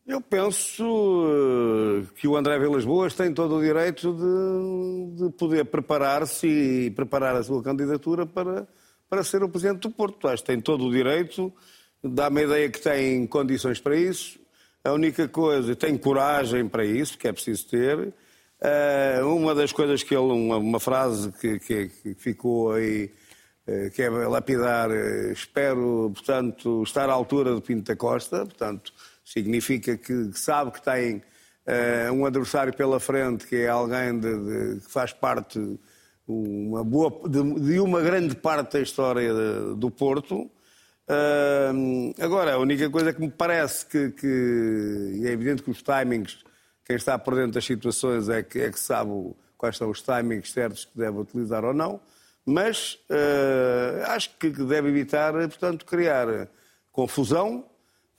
Eu penso eh, que o André Vilas Boas tem todo o direito de, de poder preparar-se e preparar a sua candidatura para, para ser o presidente do Porto. Acho que tem todo o direito, dá-me a ideia que tem condições para isso. A única coisa, tem coragem para isso, que é preciso ter. Eh, uma das coisas que ele, uma, uma frase que, que, que, ficou aí, eh, que é lapidar, espero, portanto, estar à altura de Pinto da Costa, portanto Significa que sabe que tem uh, um adversário pela frente que é alguém de, de, que faz parte uma boa, de, de, uma grande parte da história de, do Porto. Uh, agora, a única coisa que me parece que, que, e é evidente que os timings, quem está por dentro das situações é que, é que sabe quais são os timings certos que deve utilizar ou não, mas uh, acho que deve evitar, portanto, criar confusão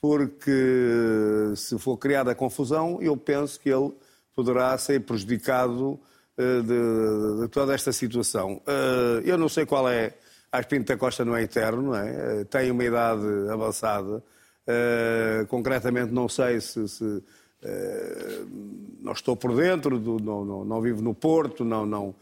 porque se for criada confusão, eu penso que ele poderá ser prejudicado uh, de, de, toda esta situação. Uh, eu não sei qual é. Acho que Pinto da Costa não é eterno, não é? Uh, tem uma idade avançada. concretamente, não sei se. se não estou por dentro, não, não, não, vivo no Porto, não, não,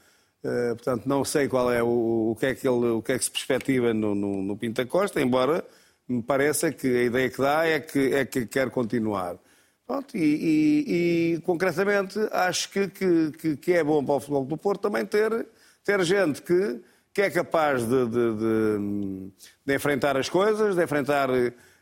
portanto, não sei qual é o, o, que é que ele, o que é que se perspectiva no, no, no Costa, embora me parece que a ideia que dá é que, é que quer continuar. Pronto, e, e, e, concretamente acho que, que, que, é bom para o futebol do Porto também ter, ter gente que, que é capaz de, de, de, de enfrentar as coisas, de enfrentar.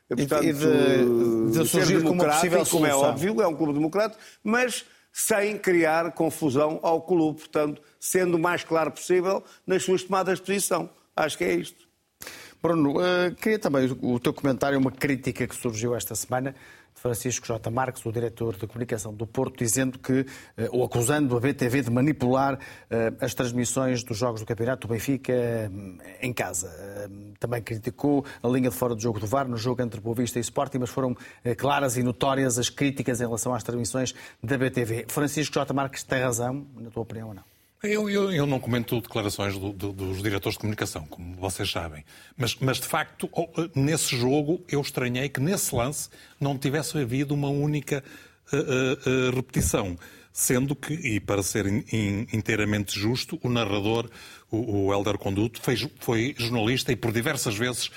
Portanto, e de, de ser democrático, como, como é óbvio, é um clube democrático, mas sem criar confusão ao clube, portanto, sendo o mais claro possível nas suas tomadas de posição. Acho que é isto. Bruno, uh, queria também o teu comentário, uma crítica que surgiu esta semana de Francisco J. Marques, o diretor de comunicação do Porto, dizendo que, uh, ou acusando a BTV de manipular uh, as transmissões dos jogos do Campeonato do Benfica em casa. também criticou a linha de fora do jogo do VAR no jogo entre Boa Vista e Sporting, mas foram claras e notórias as críticas em relação às transmissões da BTV. Francisco J. Marques tem razão, na tua opinião ou não? Eu, eu, eu, não comento declarações do, do, dos diretores de comunicação, como vocês sabem. Mas, mas, de facto, nesse jogo, eu estranhei que nesse lance não tivesse havido uma única uh, uh, repetição. Sendo que, e para ser in, in, inteiramente justo, o narrador, o, o Helder Conduto, fez, foi jornalista e por diversas vezes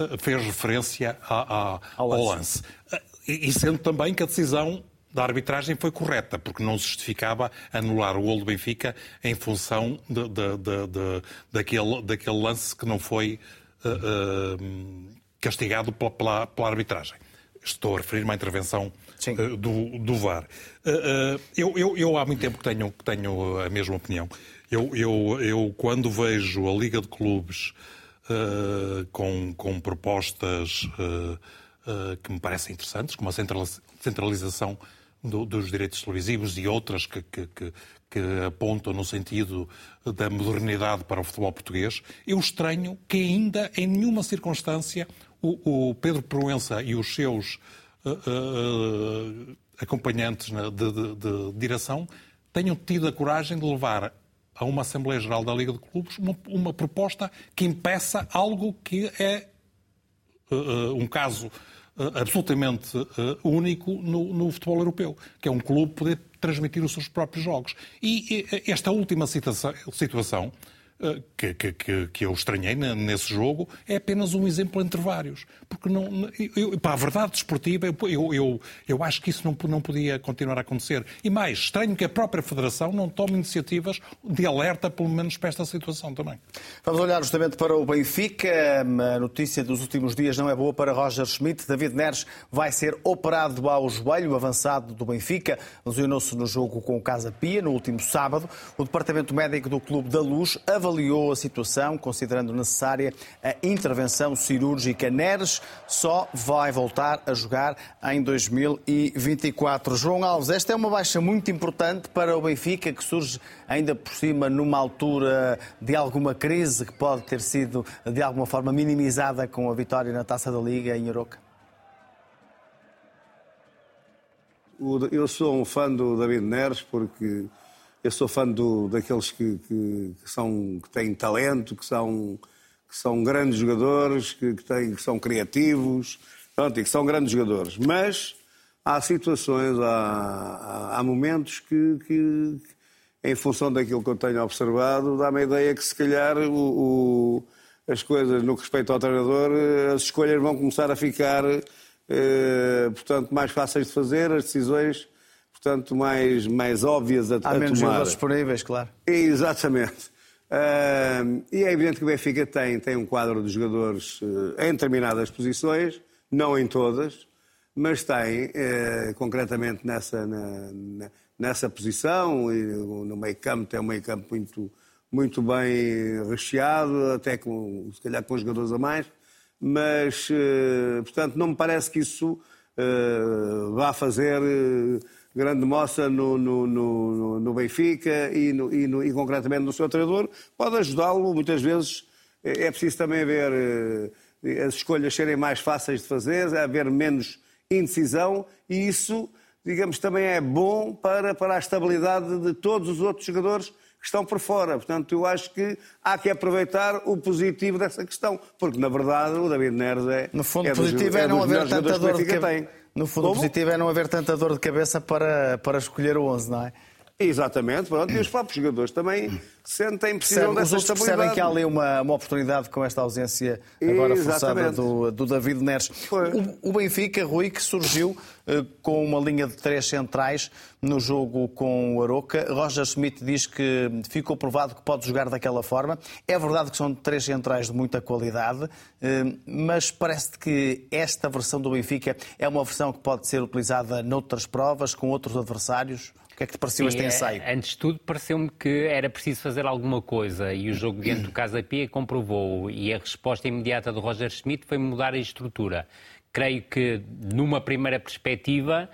uh, fez referência a, a, ao lance. lance. E, e sendo também que a decisão da arbitragem foi correta, porque não se justificava anular o gol do Benfica em função de, de, de, daquele, daquele lance que não foi uh, uh, castigado pela, pela, pela, arbitragem. Estou a referir-me à intervenção uh, do, do, VAR. Eu, eu, eu, há muito tempo que tenho, que tenho a mesma opinião. Eu, eu, eu quando vejo a Liga de Clubes com, com propostas que me parecem interessantes, como a centralização do, dos direitos televisivos e outras que, que, que, que, apontam no sentido da modernidade para o futebol português, eu estranho que ainda em nenhuma circunstância o, o Pedro Proença e os seus uh, uh, acompanhantes de, de, de, direção tenham tido a coragem de levar a uma Assembleia Geral da Liga de Clubes uma, uma proposta que impeça algo que é uh, um caso absolutamente uh, único no, no, futebol europeu, que é um clube poder transmitir os seus próprios jogos. E, e esta última situação, situação eh, que, que, que, eu estranhei nesse jogo é apenas um exemplo entre vários. Porque não, eu, para a verdade desportiva, eu, eu, eu acho que isso não, não podia continuar a acontecer. E mais, estranho que a própria Federação não tome iniciativas de alerta, pelo menos para esta situação também. Vamos olhar justamente para o Benfica. A notícia dos últimos dias não é boa para Roger Schmidt. David Neres vai ser operado ao joelho avançado do Benfica. Lesionou-se no jogo com o Casa Pia no último sábado. O Departamento Médico do Clube da Luz avaliou a situação, considerando necessária a intervenção cirúrgica. Neres só vai voltar a jogar em 2024. João Alves, esta é uma baixa muito importante para o Benfica, que surge ainda por cima numa altura de alguma crise que pode ter sido de alguma forma minimizada com a vitória na Taça da Liga em Aroca. eu sou um fã do David Neres porque eu sou fã do, daqueles que, que, que, são, que têm talento, que são, que são grandes jogadores, que, que, têm, que são criativos, pronto, e que são grandes jogadores. Mas há situações, há, há, momentos que, que, em função daquilo que eu tenho observado, dá-me a ideia que se calhar o, o, as coisas no que respeita ao treinador, as escolhas vão começar a ficar, eh, portanto, mais fáceis de fazer, as decisões, portanto, mais, mais óbvias a, Há a menos tomar. jogadores disponíveis, claro. Exatamente. Uh, e é evidente que o Benfica tem, tem um quadro de jogadores uh, em determinadas posições, não em todas, mas tem, uh, concretamente nessa, na, nessa posição, e no meio campo tem um meio campo muito, muito bem recheado, até com, se calhar com jogadores a mais, mas, uh, portanto, não me parece que isso vá fazer grande moça no, no, no, no Benfica e, e, e, concretamente no seu treinador, pode ajudá-lo. Muitas vezes é preciso também haver as escolhas serem mais fáceis de fazer, haver menos indecisão e isso, digamos, também é bom para, para a estabilidade de todos os outros jogadores que estão por fora. Portanto, eu acho que há que aproveitar o positivo dessa questão, porque na verdade o David Neres é. No fundo, é positivo dos, é, é não haver tanta dor de cabeça. No fundo, Como? positivo é não haver tanta dor de cabeça para, para escolher o 11, não é? Exatamente, pronto, e os próprios jogadores também sentem, precisam Percebe, dessa os estabilidade. percebem que há ali uma, uma oportunidade com esta ausência agora forçada do, do David Neres. O, o, Benfica, Rui, que surgiu uh, com uma linha de três centrais no jogo com o Aroca. Roger Schmidt diz que ficou provado que pode jogar daquela forma. É verdade que são três centrais de muita qualidade, uh, mas parece que esta versão do Benfica é uma versão que pode ser utilizada noutras provas, com outros adversários. O que é que te pareceu Sim, este ensaio? Antes de tudo, pareceu-me que era preciso fazer alguma coisa e o jogo diante do Casa Pia comprovou e a resposta imediata do Roger Schmidt foi mudar a estrutura. Creio que, numa primeira perspectiva,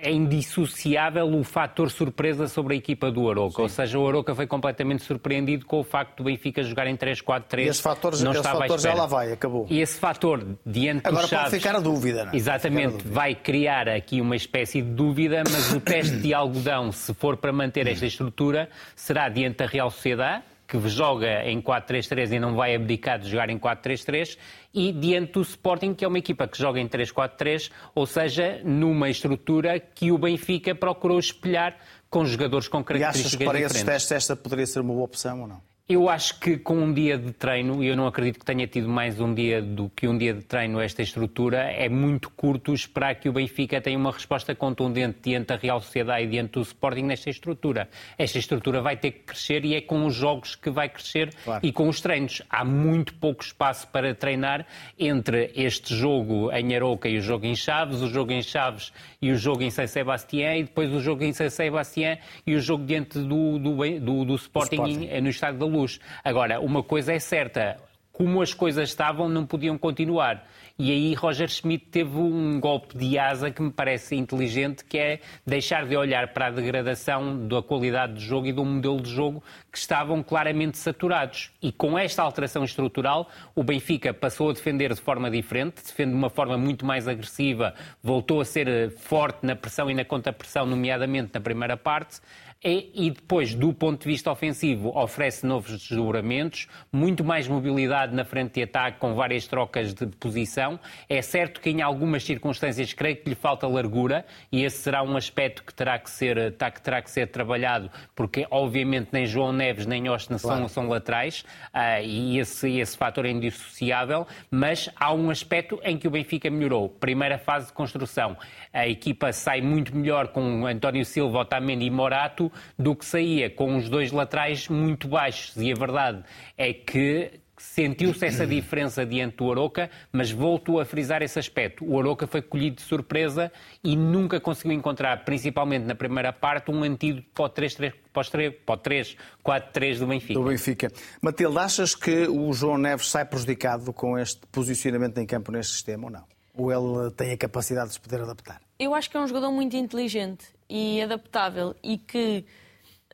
é indissociável o fator surpresa sobre a equipa do Aroca. Sim. Ou seja, o Aroca foi completamente surpreendido com o facto do Benfica jogar em 3-4-3. E esse fator, não esse fator já lá vai, acabou. E esse fator, diante Agora dos Chaves... Agora pode ficar a dúvida, não é? Exatamente, dúvida. vai criar aqui uma espécie de dúvida, mas o teste de algodão, se for para manter esta estrutura, será diante da Real Sociedade, que joga em 4-3-3 e não vai abdicar de jogar em 4-3-3, e diante do Sporting, que é uma equipa que joga em 3-4-3, ou seja, numa estrutura que o Benfica procurou espelhar com jogadores com características. E achas que para diferentes. esses testes esta poderia ser uma boa opção ou não? Eu acho que com um dia de treino, e eu não acredito que tenha tido mais um dia do que um dia de treino esta estrutura, é muito curto esperar que o Benfica tenha uma resposta contundente diante da Real Sociedade e diante do Sporting nesta estrutura. Esta estrutura vai ter que crescer e é com os jogos que vai crescer claro. e com os treinos. Há muito pouco espaço para treinar entre este jogo em Aroca e o jogo em Chaves, o jogo em Chaves e o jogo em San Sebastián e depois o jogo em San Sebastián e o jogo diante do, do, do, do Sporting, Sporting. no Estádio da Luz. Agora, uma coisa é certa, como as coisas estavam, não podiam continuar. E aí Roger Schmidt teve um golpe de asa que me parece inteligente, que é deixar de olhar para a degradação da qualidade do jogo e do modelo de jogo que estavam claramente saturados. E com esta alteração estrutural, o Benfica passou a defender de forma diferente, defende de uma forma muito mais agressiva, voltou a ser forte na pressão e na contrapressão, nomeadamente na primeira parte, e, depois, do ponto de vista ofensivo, oferece novos desdobramentos, muito mais mobilidade na frente de ataque, com várias trocas de posição. É certo que em algumas circunstâncias creio que lhe falta largura, e esse será um aspecto que terá que ser, que terá que ser trabalhado, porque obviamente nem João Neves nem Austin claro. são, são laterais, uh, e esse, esse fator é indissociável, mas há um aspecto em que o Benfica melhorou. Primeira fase de construção. A equipa sai muito melhor com António Silva, Otamendi e Morato, do que saía com os dois laterais muito baixos. E a verdade é que sentiu-se essa diferença diante do Aroca, mas voltou a frisar esse aspecto. O Aroca foi colhido de surpresa e nunca conseguiu encontrar, principalmente na primeira parte, um antídoto para o 3-4-3 do Benfica. Do Benfica. Matilde, achas que o João Neves sai prejudicado com este posicionamento em campo neste sistema ou não? Ou ele tem a capacidade de se poder adaptar? Eu acho que é um jogador muito inteligente e adaptável e que,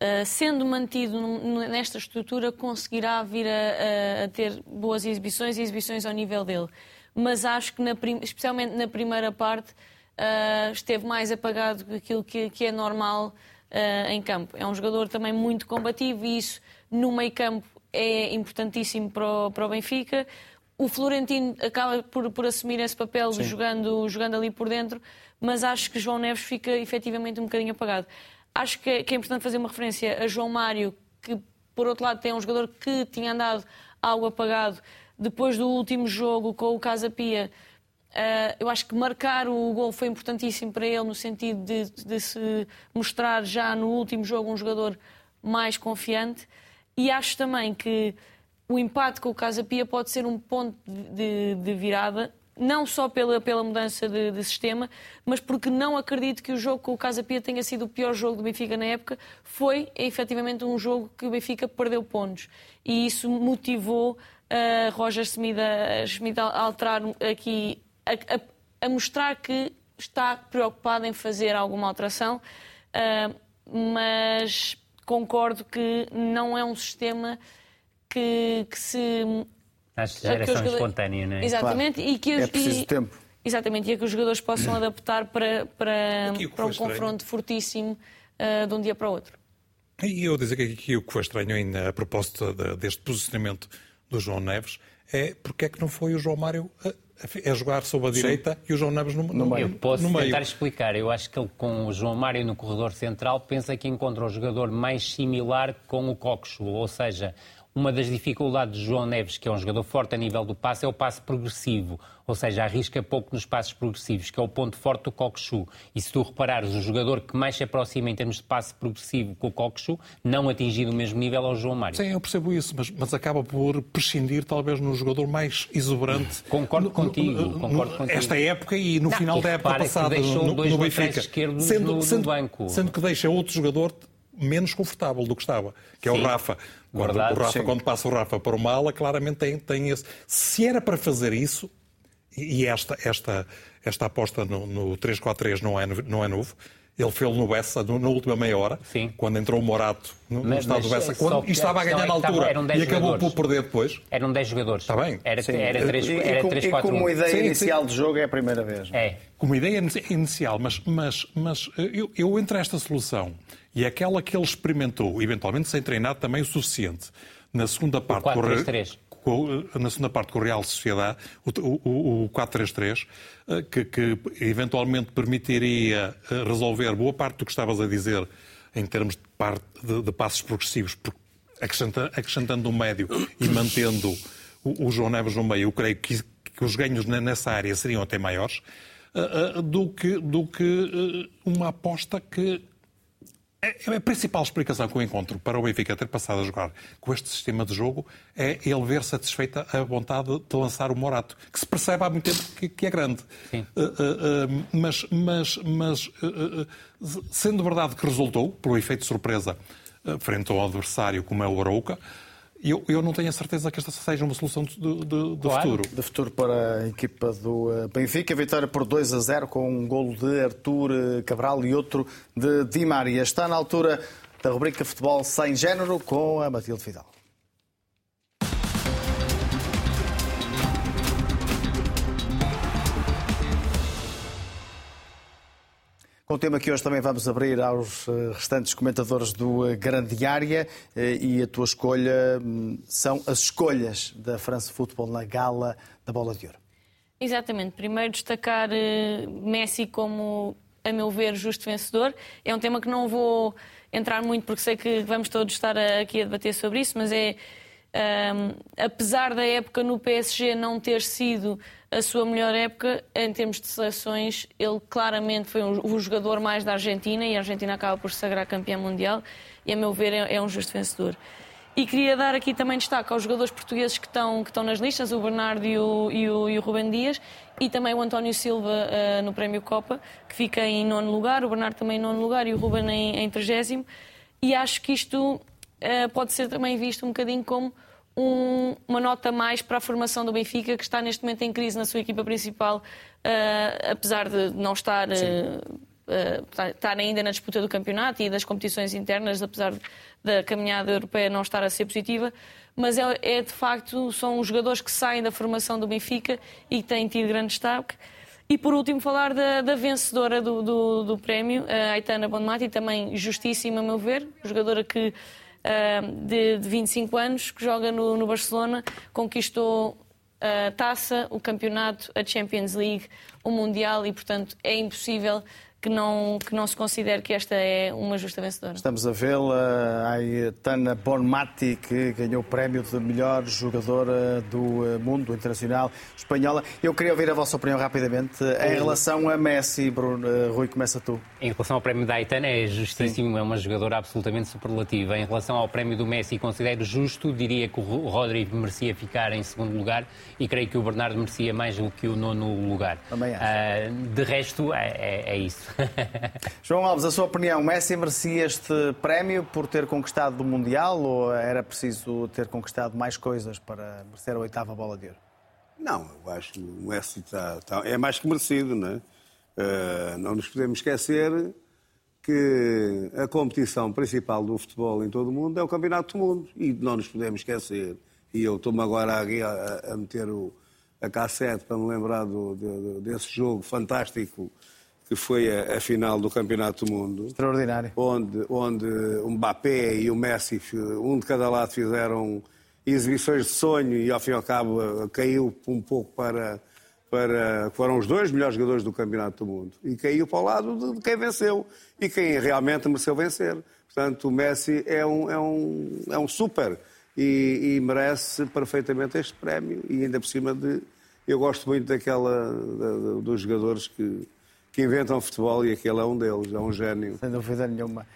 uh, sendo mantido nesta estrutura, conseguirá vir a, a, a, ter boas exibições e exibições ao nível dele. Mas acho que, na, especialmente na primeira parte, uh, esteve mais apagado do que aquilo que, que é normal uh, em campo. É um jogador também muito combativo e isso no meio campo é importantíssimo para o, para o Benfica. O Florentino acaba por, por assumir esse papel jogando, jogando ali por dentro, mas acho que João Neves fica efetivamente um bocadinho apagado. Acho que é, que é importante fazer uma referência a João Mário, que por outro lado tem um jogador que tinha andado algo apagado depois do último jogo com o Casa Pia. Uh, eu acho que marcar o gol foi importantíssimo para ele no sentido de, de, se mostrar já no último jogo um jogador mais confiante e acho também que o empate com o Casa Pia pode ser um ponto de, de virada não só pela, pela mudança de, de, sistema, mas porque não acredito que o jogo com o Casa Pia tenha sido o pior jogo do Benfica na época. Foi efetivamente um jogo que o Benfica perdeu pontos. E isso motivou uh, Roger Smith a, Smith a alterar aqui a, a, a, mostrar que está preocupado em fazer alguma alteração, uh, mas concordo que não é um sistema que, que se. Acho que geração jogadores... espontânea, não é? Exatamente. Claro. E que os... É preciso e... tempo. Exatamente, e é que os jogadores possam adaptar para, para, para um confronto fortíssimo uh, de um dia para o outro. E eu dizer que aqui o que foi estranho ainda a propósito deste posicionamento do João Neves é porque é que não foi o João Mário a é jogar sob a direita Sim. e o João Neves no, no, meio. Eu posso no tentar meio. explicar. Eu acho que ele, com o João Mário no corredor central, pensa que encontra o jogador mais similar com o Coxo, ou seja, uma das dificuldades de João Neves, que é um jogador forte a nível do passe, é o passe progressivo, ou seja, arrisca pouco nos passes progressivos, que é o ponto forte do Coxu. E se tu reparares, o jogador que mais se aproxima em termos de passe progressivo com o Coxu, não atingido o mesmo nível ao João Mário. Sim, eu percebo isso, mas, mas acaba por prescindir talvez no jogador mais exuberante. Concordo no, contigo, no, concordo contigo. Esta época e no não, final da época passada no, no Benfica. Sendo, no, sendo, banco. sendo que deixa outro jogador menos confortável do que estava, que é Sim. o Rafa. Quando, Verdade, o Rafa, quando passa o Rafa para o Mala, claramente tem, tem esse. Se era para fazer isso, e esta, esta, esta aposta no, no 3-4-3 não é, não é novo, ele fez no Bessa na última meia hora, Sim. quando entrou o Morato no, mas, no estado do Bessa, quando, e estava a ganhar na altura estava, e acabou por perder depois. Eram 10 jogadores. Está bem. Era, sim. era 3, e, era 3 e, 4 como ideia sim, inicial sim. de jogo é a primeira vez. É. Como ideia inicial, mas, mas, mas eu, eu entre esta solução e aquela que ele experimentou, eventualmente sem treinar também o suficiente, na segunda parte... O 4-3-3 na segunda parte com o Real Sociedade, o, o, o 4-3-3, eh, que, que, eventualmente permitiria eh, resolver boa parte do que estavas a dizer em termos de, parte, de, de passos progressivos, acrescentando, acrescentando um médio e mantendo o, o, João Neves no meio. Eu creio que, que os ganhos nessa área seriam até maiores. Do que, do que uma aposta que a principal explicação que eu encontro para o Benfica ter passado a jogar com este sistema de jogo é ele ver satisfeita a vontade de lançar o Morato, que se percebe há muito tempo que, é grande. Uh, uh, uh, mas, mas, mas sendo verdade que resultou, pelo efeito de surpresa, frente ao adversário como é o Arouca, eu, eu não tenho a certeza que esta seja uma solução de, de, de claro. futuro. De futuro para a equipa do eh, Benfica. Vitória por 2 a 0 com um golo de Artur eh, Cabral e outro de Di Maria. Está na altura da rubrica Futebol Sem Género com a Matilde Fidal. O tema que hoje também vamos abrir aos eh, restantes comentadores do eh, Grande Área eh, e a tua escolha hum, são as escolhas da França Futebol na gala da Bola de Ouro. Exatamente. Primeiro destacar Messi como, a meu ver, justo vencedor. É um tema que não vou entrar muito porque sei que vamos todos estar aqui a debater sobre isso, mas é um, apesar da época no PSG não ter sido a sua melhor época, em termos de seleções, ele claramente foi o jogador mais da Argentina e a Argentina acaba por se sagrar campeã mundial e, a meu ver, é, é um justo vencedor. E queria dar aqui também destaque aos jogadores portugueses que estão, que estão nas listas, o Bernardo e o, e o, e o Rubem Dias, e também o António Silva uh, no Prémio Copa, que fica em nono lugar, o Bernardo também em nono lugar e o Rubem em, em trigésimo. E acho que isto uh, pode ser também visto um bocadinho como um, uma nota mais para a formação do Benfica, que está neste momento em crise na sua equipa principal, uh, apesar de não estar, uh, estar ainda na disputa do campeonato e das competições internas, apesar da caminhada europeia não estar a ser positiva. Mas é, é de facto, são os jogadores que saem da formação do Benfica e que têm tido grande destaque. E por último, falar da, da vencedora do, do, do, prémio, a Aitana Bonmati, também justíssima, a meu ver, jogadora que, de, de 25 anos, que joga no, no Barcelona, conquistou a taça, o campeonato, a Champions League, o Mundial e, portanto, é impossível que não, que não se considere que esta é uma justa vencedora. Estamos a vê-la, a Aitana Bonmati, que ganhou o prémio de melhor jogadora do eh, mundo internacional espanhola. Eu queria ouvir a vossa opinião rapidamente em relação a Messi. Bruno, eh, Rui, começa tu. Em relação ao prémio da Aitana, é justíssimo, Sim. é uma jogadora absolutamente superlativa. Em relação ao prémio do Messi, considero justo, diria que o Rodrigo merecia ficar em segundo lugar e creio que o Bernardo merecia mais do que o nono lugar. Também acho. Uh, de resto, é, é, é isso. João Alves, a sua opinião, Messi merecia este prémio por ter conquistado o Mundial ou era preciso ter conquistado mais coisas para merecer a oitava bola de ouro? Não, eu acho que o Messi está, está, é mais que merecido, não é? Uh, não nos podemos esquecer que a competição principal do futebol em todo o mundo é o Campeonato do Mundo. E não nos podemos esquecer. E eu estou-me agora a, a, meter o, a cassete para me lembrar do, de, desse jogo fantástico que foi a, a, final do Campeonato do Mundo. Extraordinário. Onde, onde o Mbappé e o Messi, um de cada lado, fizeram exibições de sonho e, ao fim e ao cabo, caiu um pouco para. para foram os dois melhores jogadores do Campeonato do Mundo. E caiu para o lado de quem venceu e quem realmente mereceu vencer. Portanto, o Messi é um, é um, é um super e, e merece perfeitamente este prémio. E ainda por cima de. Eu gosto muito daquela. dos jogadores que que inventam futebol e aquele é um deles, é um gênio. Sem dúvida nenhuma.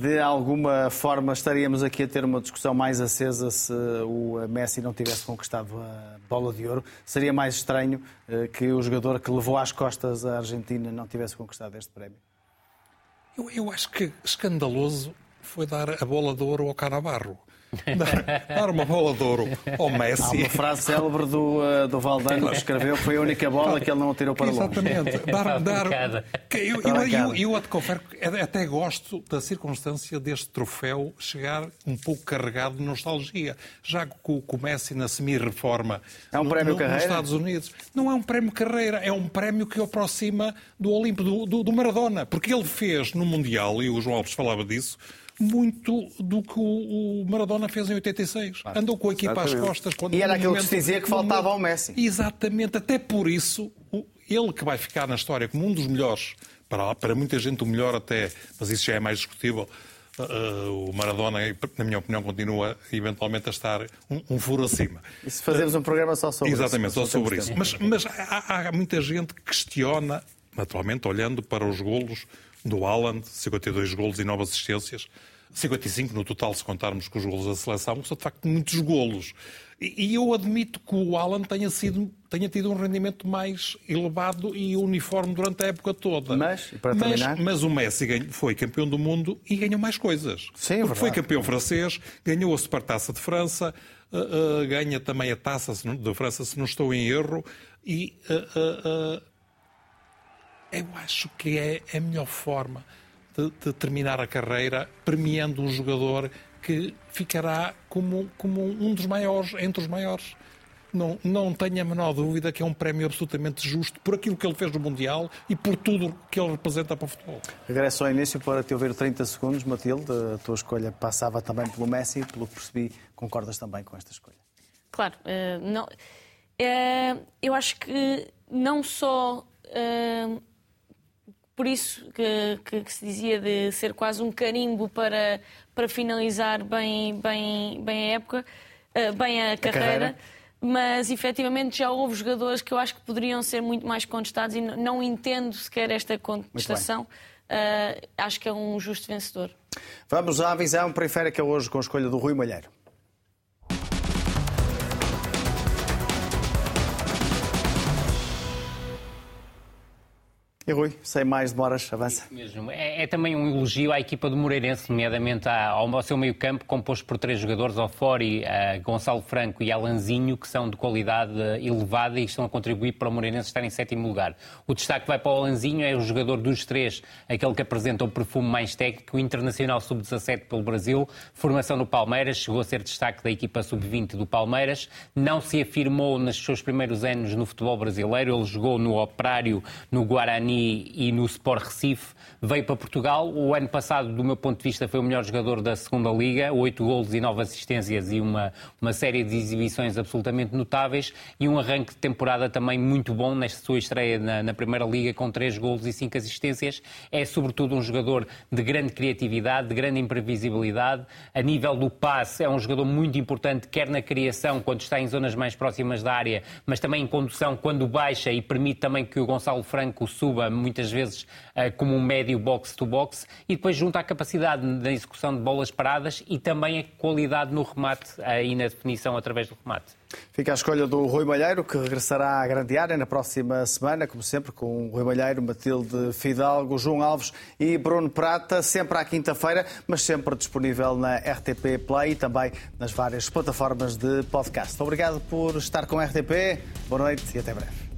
De alguma forma estaríamos aqui a ter uma discussão mais acesa se o Messi não tivesse conquistado a bola de ouro. Seria mais estranho eh, que o jogador que levou às costas a Argentina não tivesse conquistado este prémio. Eu, eu acho que escandaloso foi dar a bola de ouro ao Canabarro dar uma bola de ouro ao Messi. Há uma frase célebre do, uh, do Valdano que escreveu que foi a única bola que ele não tirou para longe. Exatamente. Dar, dar, eu, eu, eu, eu te confere até gosto da circunstância deste troféu chegar um pouco carregado de nostalgia. Já com o Messi na semi-reforma é um prémio no, carreira? nos Estados Unidos. Não é um prémio carreira, é um prémio que aproxima do Olimpo, do, do, do Maradona. Porque ele fez no Mundial, e o João Alves falava disso, muito do que o Maradona fez em 86. Ah, Andou com a equipa exatamente. às costas. Quando e era aquilo momento, que se dizia que faltava ao Messi. Exatamente. Até por isso, ele que vai ficar na história como um dos melhores, para, para muita gente o melhor até, mas isso já é mais discutível, Uh, o Maradona, na minha opinião, continua eventualmente a estar um, um furo acima. E se fazemos uh, um programa só sobre exatamente, isso? Exatamente, só sobre isso. Mas, mas há, há, muita gente que questiona, naturalmente, olhando para os golos do Haaland, 52 golos e 9 assistências, 55 no total, se contarmos com os golos da seleção, são de facto muitos golos. E eu admito que o Alan tenha, sido, tenha tido um rendimento mais elevado e uniforme durante a época toda. Mas, para mas, mas o Messi ganhou, foi campeão do mundo e ganhou mais coisas. Sim, é Porque foi campeão francês, ganhou a Supertaça de França, uh, uh, ganha também a Taça da França, se não estou em erro, e uh, eu acho que é a melhor forma de, de terminar a carreira premiando um jogador que ficará como, como um dos maiores, entre os maiores. Não, não tenho a menor dúvida que é um prémio absolutamente justo por aquilo que ele fez no Mundial e por tudo que ele representa para o futebol. Regresso ao início para te ouvir 30 segundos, Matilde. A tua escolha passava também pelo Messi, pelo que percebi, concordas também com esta escolha? Claro. Uh, não, uh, eu acho que não só. Uh, por isso que, que, que, se dizia de ser quase um carimbo para, para finalizar bem, bem, bem a época, uh, bem a, a carreira. carreira. Mas efetivamente já houve jogadores que eu acho que poderiam ser muito mais contestados e não entendo sequer esta contestação. Uh, acho que é um justo vencedor. Vamos à visão periférica hoje com a escolha do Rui Malheiro. E Rui, sem mais demoras, avança. É, é, também um elogio à equipa do Moreirense, nomeadamente ao, ao seu meio-campo, composto por três jogadores, Ofori, Gonçalo Franco e Alanzinho, que são de qualidade elevada e estão a contribuir para o Moreirense estar em sétimo lugar. O destaque vai para o Alanzinho, é o jogador dos três, aquele que apresenta o perfume mais técnico, Internacional Sub-17 pelo Brasil, formação no Palmeiras, chegou a ser destaque da equipa Sub-20 do Palmeiras, não se afirmou nos seus primeiros anos no futebol brasileiro, ele jogou no Operário, no Guarani e no Sport Recife, veio para Portugal. O ano passado, do meu ponto de vista, foi o melhor jogador da segunda Liga, oito golos e nove assistências e uma, uma série de exibições absolutamente notáveis e um arranque de temporada também muito bom nesta sua estreia na, na Primeira Liga com três golos e cinco assistências. É sobretudo um jogador de grande criatividade, de grande imprevisibilidade. A nível do passe, é um jogador muito importante, quer na criação, quando está em zonas mais próximas da área, mas também em condução, quando baixa e permite também que o Gonçalo Franco suba, muitas vezes eh, como um médio box-to-box. E depois junta a capacidade da execução de bolas paradas e também a qualidade no remate e na definição através do remate. Fica a escolha do Rui Malheiro, que regressará à grande área na próxima semana, como sempre, com Rui Malheiro, Matilde Fidalgo, João Alves e Bruno Prata, sempre à quinta-feira, mas sempre disponível na RTP Play e também nas várias plataformas de podcast. Obrigado por estar com a RTP, boa noite e até breve.